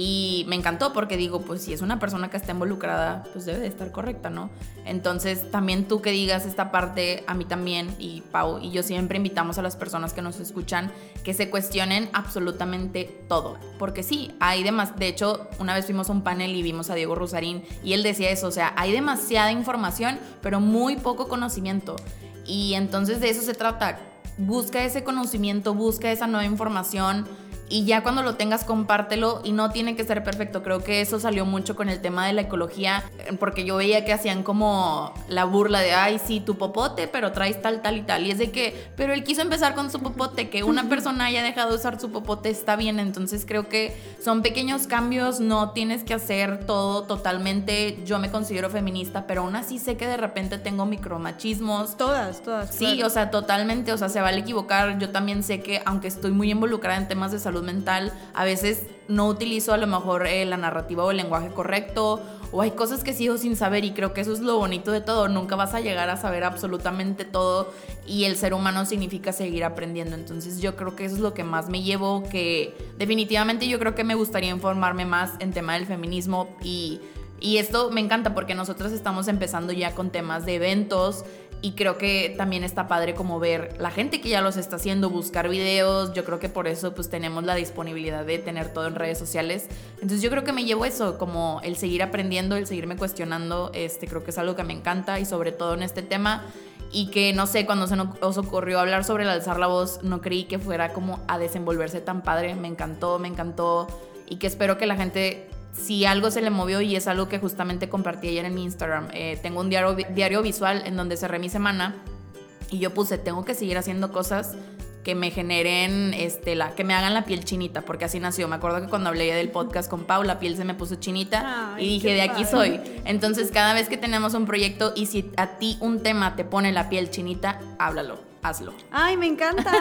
y me encantó porque digo, pues si es una persona que está involucrada, pues debe de estar correcta, ¿no? Entonces también tú que digas esta parte, a mí también y Pau y yo siempre invitamos a las personas que nos escuchan que se cuestionen absolutamente todo. Porque sí, hay demás, de hecho, una vez fuimos a un panel y vimos a Diego Rosarín y él decía eso, o sea, hay demasiada información, pero muy poco conocimiento. Y entonces de eso se trata. Busca ese conocimiento, busca esa nueva información y ya cuando lo tengas compártelo y no tiene que ser perfecto. Creo que eso salió mucho con el tema de la ecología, porque yo veía que hacían como la burla de, ay, sí, tu popote, pero traes tal, tal y tal. Y es de que, pero él quiso empezar con su popote, que una persona haya dejado de usar su popote está bien. Entonces creo que son pequeños cambios, no tienes que hacer todo totalmente. Yo me considero feminista, pero aún así sé que de repente tengo micromachismos. Todas, todas. Sí, o sea, totalmente, o sea, se vale equivocar. Yo también sé que aunque estoy muy involucrada en temas de salud, mental, a veces no utilizo a lo mejor eh, la narrativa o el lenguaje correcto, o hay cosas que sigo sin saber y creo que eso es lo bonito de todo, nunca vas a llegar a saber absolutamente todo y el ser humano significa seguir aprendiendo, entonces yo creo que eso es lo que más me llevo, que definitivamente yo creo que me gustaría informarme más en tema del feminismo y... Y esto me encanta porque nosotros estamos empezando ya con temas de eventos, y creo que también está padre como ver la gente que ya los está haciendo, buscar videos. Yo creo que por eso pues tenemos la disponibilidad de tener todo en redes sociales. Entonces yo creo que me llevo eso, como el seguir aprendiendo, el seguirme cuestionando. Este creo que es algo que me encanta y sobre todo en este tema. Y que no sé, cuando se nos ocurrió hablar sobre el alzar la voz, no creí que fuera como a desenvolverse tan padre. Me encantó, me encantó. Y que espero que la gente si algo se le movió y es algo que justamente compartí ayer en mi Instagram. Eh, tengo un diario, diario visual en donde cerré mi semana y yo puse, tengo que seguir haciendo cosas que me generen, este, la, que me hagan la piel chinita, porque así nació. Me acuerdo que cuando hablé del podcast con Pau, la piel se me puso chinita y dije, de aquí soy. Entonces, cada vez que tenemos un proyecto y si a ti un tema te pone la piel chinita, háblalo hazlo. Ay, me encanta.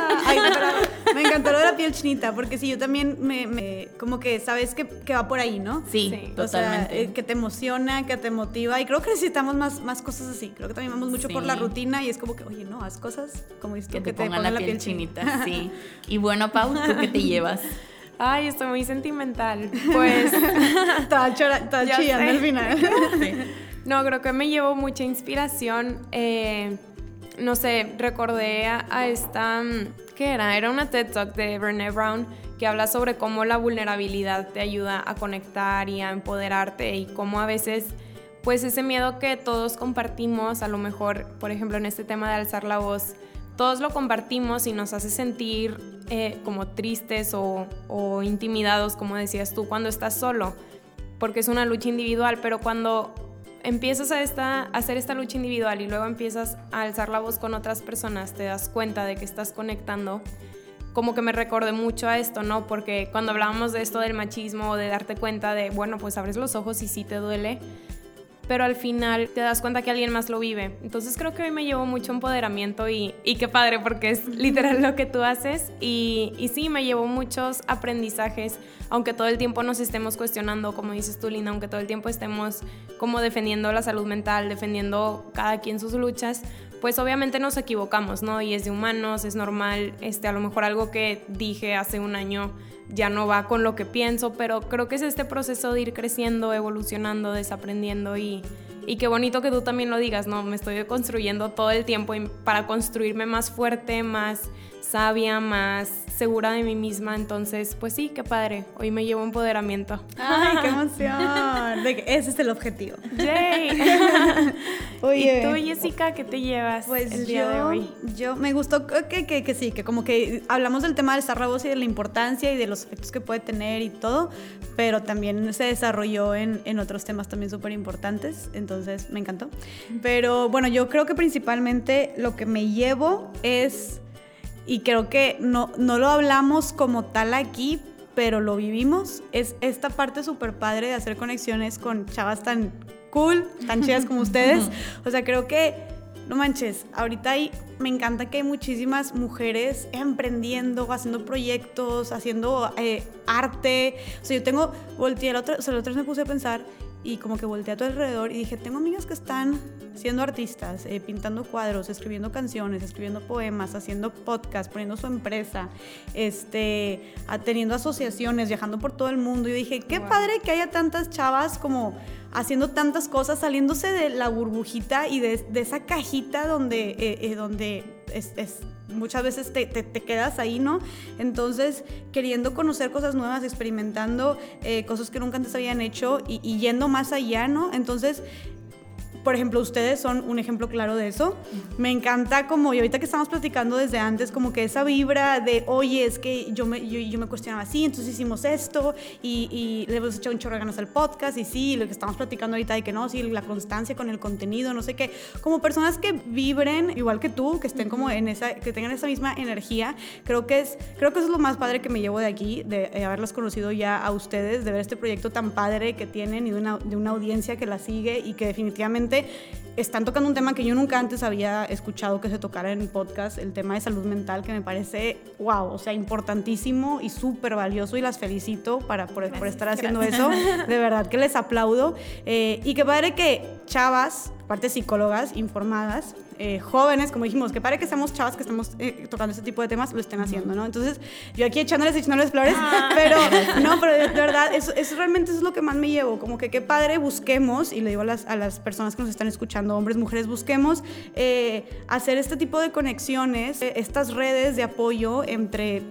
me encantó lo de la piel chinita, porque sí, yo también me, como que sabes que, va por ahí, ¿no? Sí, totalmente. Eh, que te emociona, que te motiva, y creo que necesitamos más, más cosas así. Creo que también vamos mucho por la rutina y es como que, oye, no, haz cosas como dices que, te, pongan, la, piel, chinita. Sí. Y bueno, Pau, ¿tú qué te llevas? Ay, estoy muy sentimental. Pues. estaba, chillando al final. No, creo que me llevo mucha inspiración. Eh, no sé, recordé a, esta, mm, ¿qué era? Era una TED Talk de Brené Brown que habla sobre cómo la vulnerabilidad te ayuda a conectar y a empoderarte y cómo a veces, pues ese miedo que todos compartimos, a lo mejor, por ejemplo, en este tema de alzar la voz, todos lo compartimos y nos hace sentir eh, como tristes o, o intimidados, como decías tú, cuando estás solo, porque es una lucha individual, pero cuando empiezas a, esta, hacer esta lucha individual y luego empiezas a alzar la voz con otras personas, te das cuenta de que estás conectando como que me recordé mucho a esto, ¿no? Porque cuando hablábamos de esto del machismo, de darte cuenta de, bueno, pues abres los ojos y sí te duele, pero al final te das cuenta que alguien más lo vive. Entonces creo que hoy me llevo mucho empoderamiento y, y qué padre porque es literal lo que tú haces y, y, sí, me llevo muchos aprendizajes, aunque todo el tiempo nos estemos cuestionando, como dices tú, Linda, aunque todo el tiempo estemos como defendiendo la salud mental, defendiendo cada quien sus luchas, pues obviamente nos equivocamos, ¿no? Y es de humanos, es normal, este, a lo mejor algo que dije hace un año ya no va con lo que pienso, pero creo que es este proceso de ir creciendo, evolucionando, desaprendiendo y, y qué bonito que tú también lo digas, ¿no? Me estoy construyendo todo el tiempo para construirme más fuerte, más sabia, más segura de mí misma. Entonces, pues sí, qué padre. Hoy me llevo empoderamiento. ¡Ay, qué emoción! ese es el objetivo. ¡Yay! ¿Y tú, Jessica, qué te llevas pues el día de hoy? Yo me gustó que, que, que, sí, que como que hablamos del tema del voz y de la importancia y de los efectos que puede tener y todo, pero también se desarrolló en, en otros temas también súper importantes. Entonces, me encantó. Pero bueno, yo creo que principalmente lo que me llevo es y creo que no, no lo hablamos como tal aquí, pero lo vivimos, es esta parte súper padre de hacer conexiones con chavas tan cool, tan chidas como ustedes. O sea, creo que, no manches, ahorita hay, me encanta que hay muchísimas mujeres emprendiendo, haciendo proyectos, haciendo eh, arte. O sea, yo tengo, volteé, el otro, o sea, el otro me puse a pensar y como que volteé a tu alrededor y dije, tengo amigas que están siendo artistas, eh, pintando cuadros, escribiendo canciones, escribiendo poemas, haciendo podcast, poniendo su empresa, este, teniendo asociaciones, viajando por todo el mundo. Y dije, qué padre que haya tantas chavas como haciendo tantas cosas, saliéndose de la burbujita y de, esa cajita donde, eh, eh, donde es, muchas veces te, quedas ahí, ¿no? Entonces, queriendo conocer cosas nuevas, experimentando cosas que nunca antes habían hecho y, y, yendo más allá, ¿no? Entonces, por ejemplo, ustedes son un ejemplo claro de eso. Me encanta como, y ahorita que estamos platicando desde antes, como que esa vibra de, oye, es que yo me, yo, me cuestionaba así, entonces hicimos esto y, le hemos echado un chorro de ganas al podcast y sí, lo que estamos platicando ahorita de que no, sí, la constancia con el contenido, no sé qué. Como personas que vibren igual que tú, que estén como en esa, que tengan esa misma energía, creo que es, creo que eso es lo más padre que me llevo de aquí, de, de haberlas conocido ya a ustedes, de ver este proyecto tan padre que tienen y de una, de una audiencia que la sigue y que definitivamente están tocando un tema que yo nunca antes había escuchado que se tocara en podcast, el tema de salud mental, que me parece, wow, o sea, importantísimo y súper valioso y las felicito para, por, estar haciendo eso. De verdad que les aplaudo. Eh, y que padre que chavas, aparte psicólogas informadas, eh, jóvenes, como dijimos, que pare que seamos chavas que estamos eh, tocando este tipo de temas, lo estén haciendo, ¿no? Entonces, yo aquí echándoles y echándoles flores, ah. pero no, pero de verdad, eso, eso, realmente es lo que más me llevo, como que qué padre busquemos, y le digo a las, a las personas que nos están escuchando, hombres, mujeres, busquemos eh, hacer este tipo de conexiones, estas redes de apoyo entre,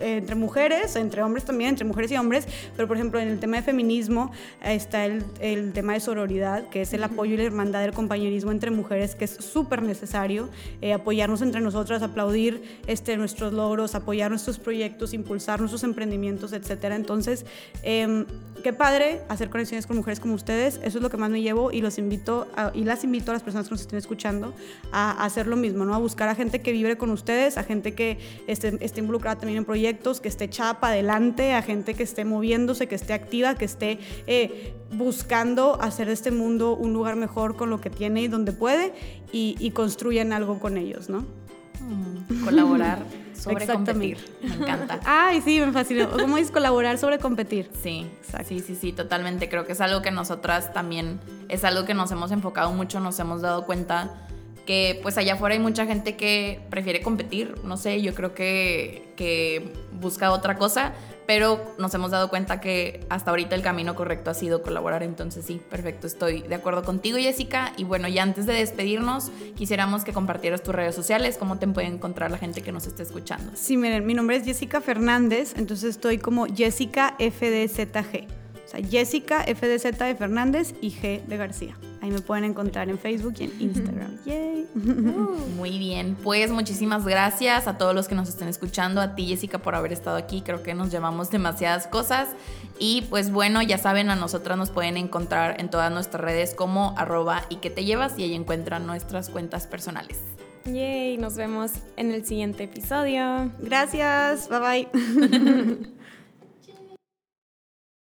entre mujeres, entre hombres también, entre mujeres y hombres, pero por ejemplo, en el tema de feminismo está el, el tema de sororidad, que es el apoyo y la hermandad, el compañerismo entre mujeres, que es súper necesario eh, apoyarnos entre nosotras, aplaudir este, nuestros logros, apoyar nuestros proyectos, impulsar nuestros emprendimientos, etcétera. Entonces, eh, qué padre hacer conexiones con mujeres como ustedes, eso es lo que más me llevo y los invito y las invito a las personas que nos estén escuchando a, hacer lo mismo, ¿no? A buscar a gente que vibre con ustedes, a gente que esté, esté involucrada también en proyectos, que esté echada para adelante, a gente que esté moviéndose, que esté activa, que esté eh, buscando hacer de este mundo un lugar mejor con lo que tiene y donde puede y, y construyan algo con ellos, ¿no? Mm, colaborar sobre competir. Me encanta. Ay, sí, me fascina. ¿Cómo es colaborar sobre competir? Sí, sí, sí, sí, totalmente. Creo que es algo que nosotras también, es algo que nos hemos enfocado mucho, nos hemos dado cuenta que pues allá afuera hay mucha gente que prefiere competir, no sé, yo creo que, que busca otra cosa, pero nos hemos dado cuenta que hasta ahorita el camino correcto ha sido colaborar, entonces sí, perfecto, estoy de acuerdo contigo Jessica. Y bueno, ya antes de despedirnos, quisiéramos que compartieras tus redes sociales, cómo te puede encontrar la gente que nos esté escuchando. Sí, miren, mi nombre es Jessica Fernández, entonces estoy como Jessica FDZG, Jessica FDZ de Fernández y G de García. Ahí me pueden encontrar en Facebook y en Instagram. Yay. Muy bien, pues muchísimas gracias a todos los que nos estén escuchando, a ti Jessica por haber estado aquí, creo que nos llevamos demasiadas cosas y pues bueno, ya saben, a nosotras nos pueden encontrar en todas nuestras redes como arroba y que te llevas y ahí encuentran nuestras cuentas personales. Yay, nos vemos en el siguiente episodio. Gracias, bye bye.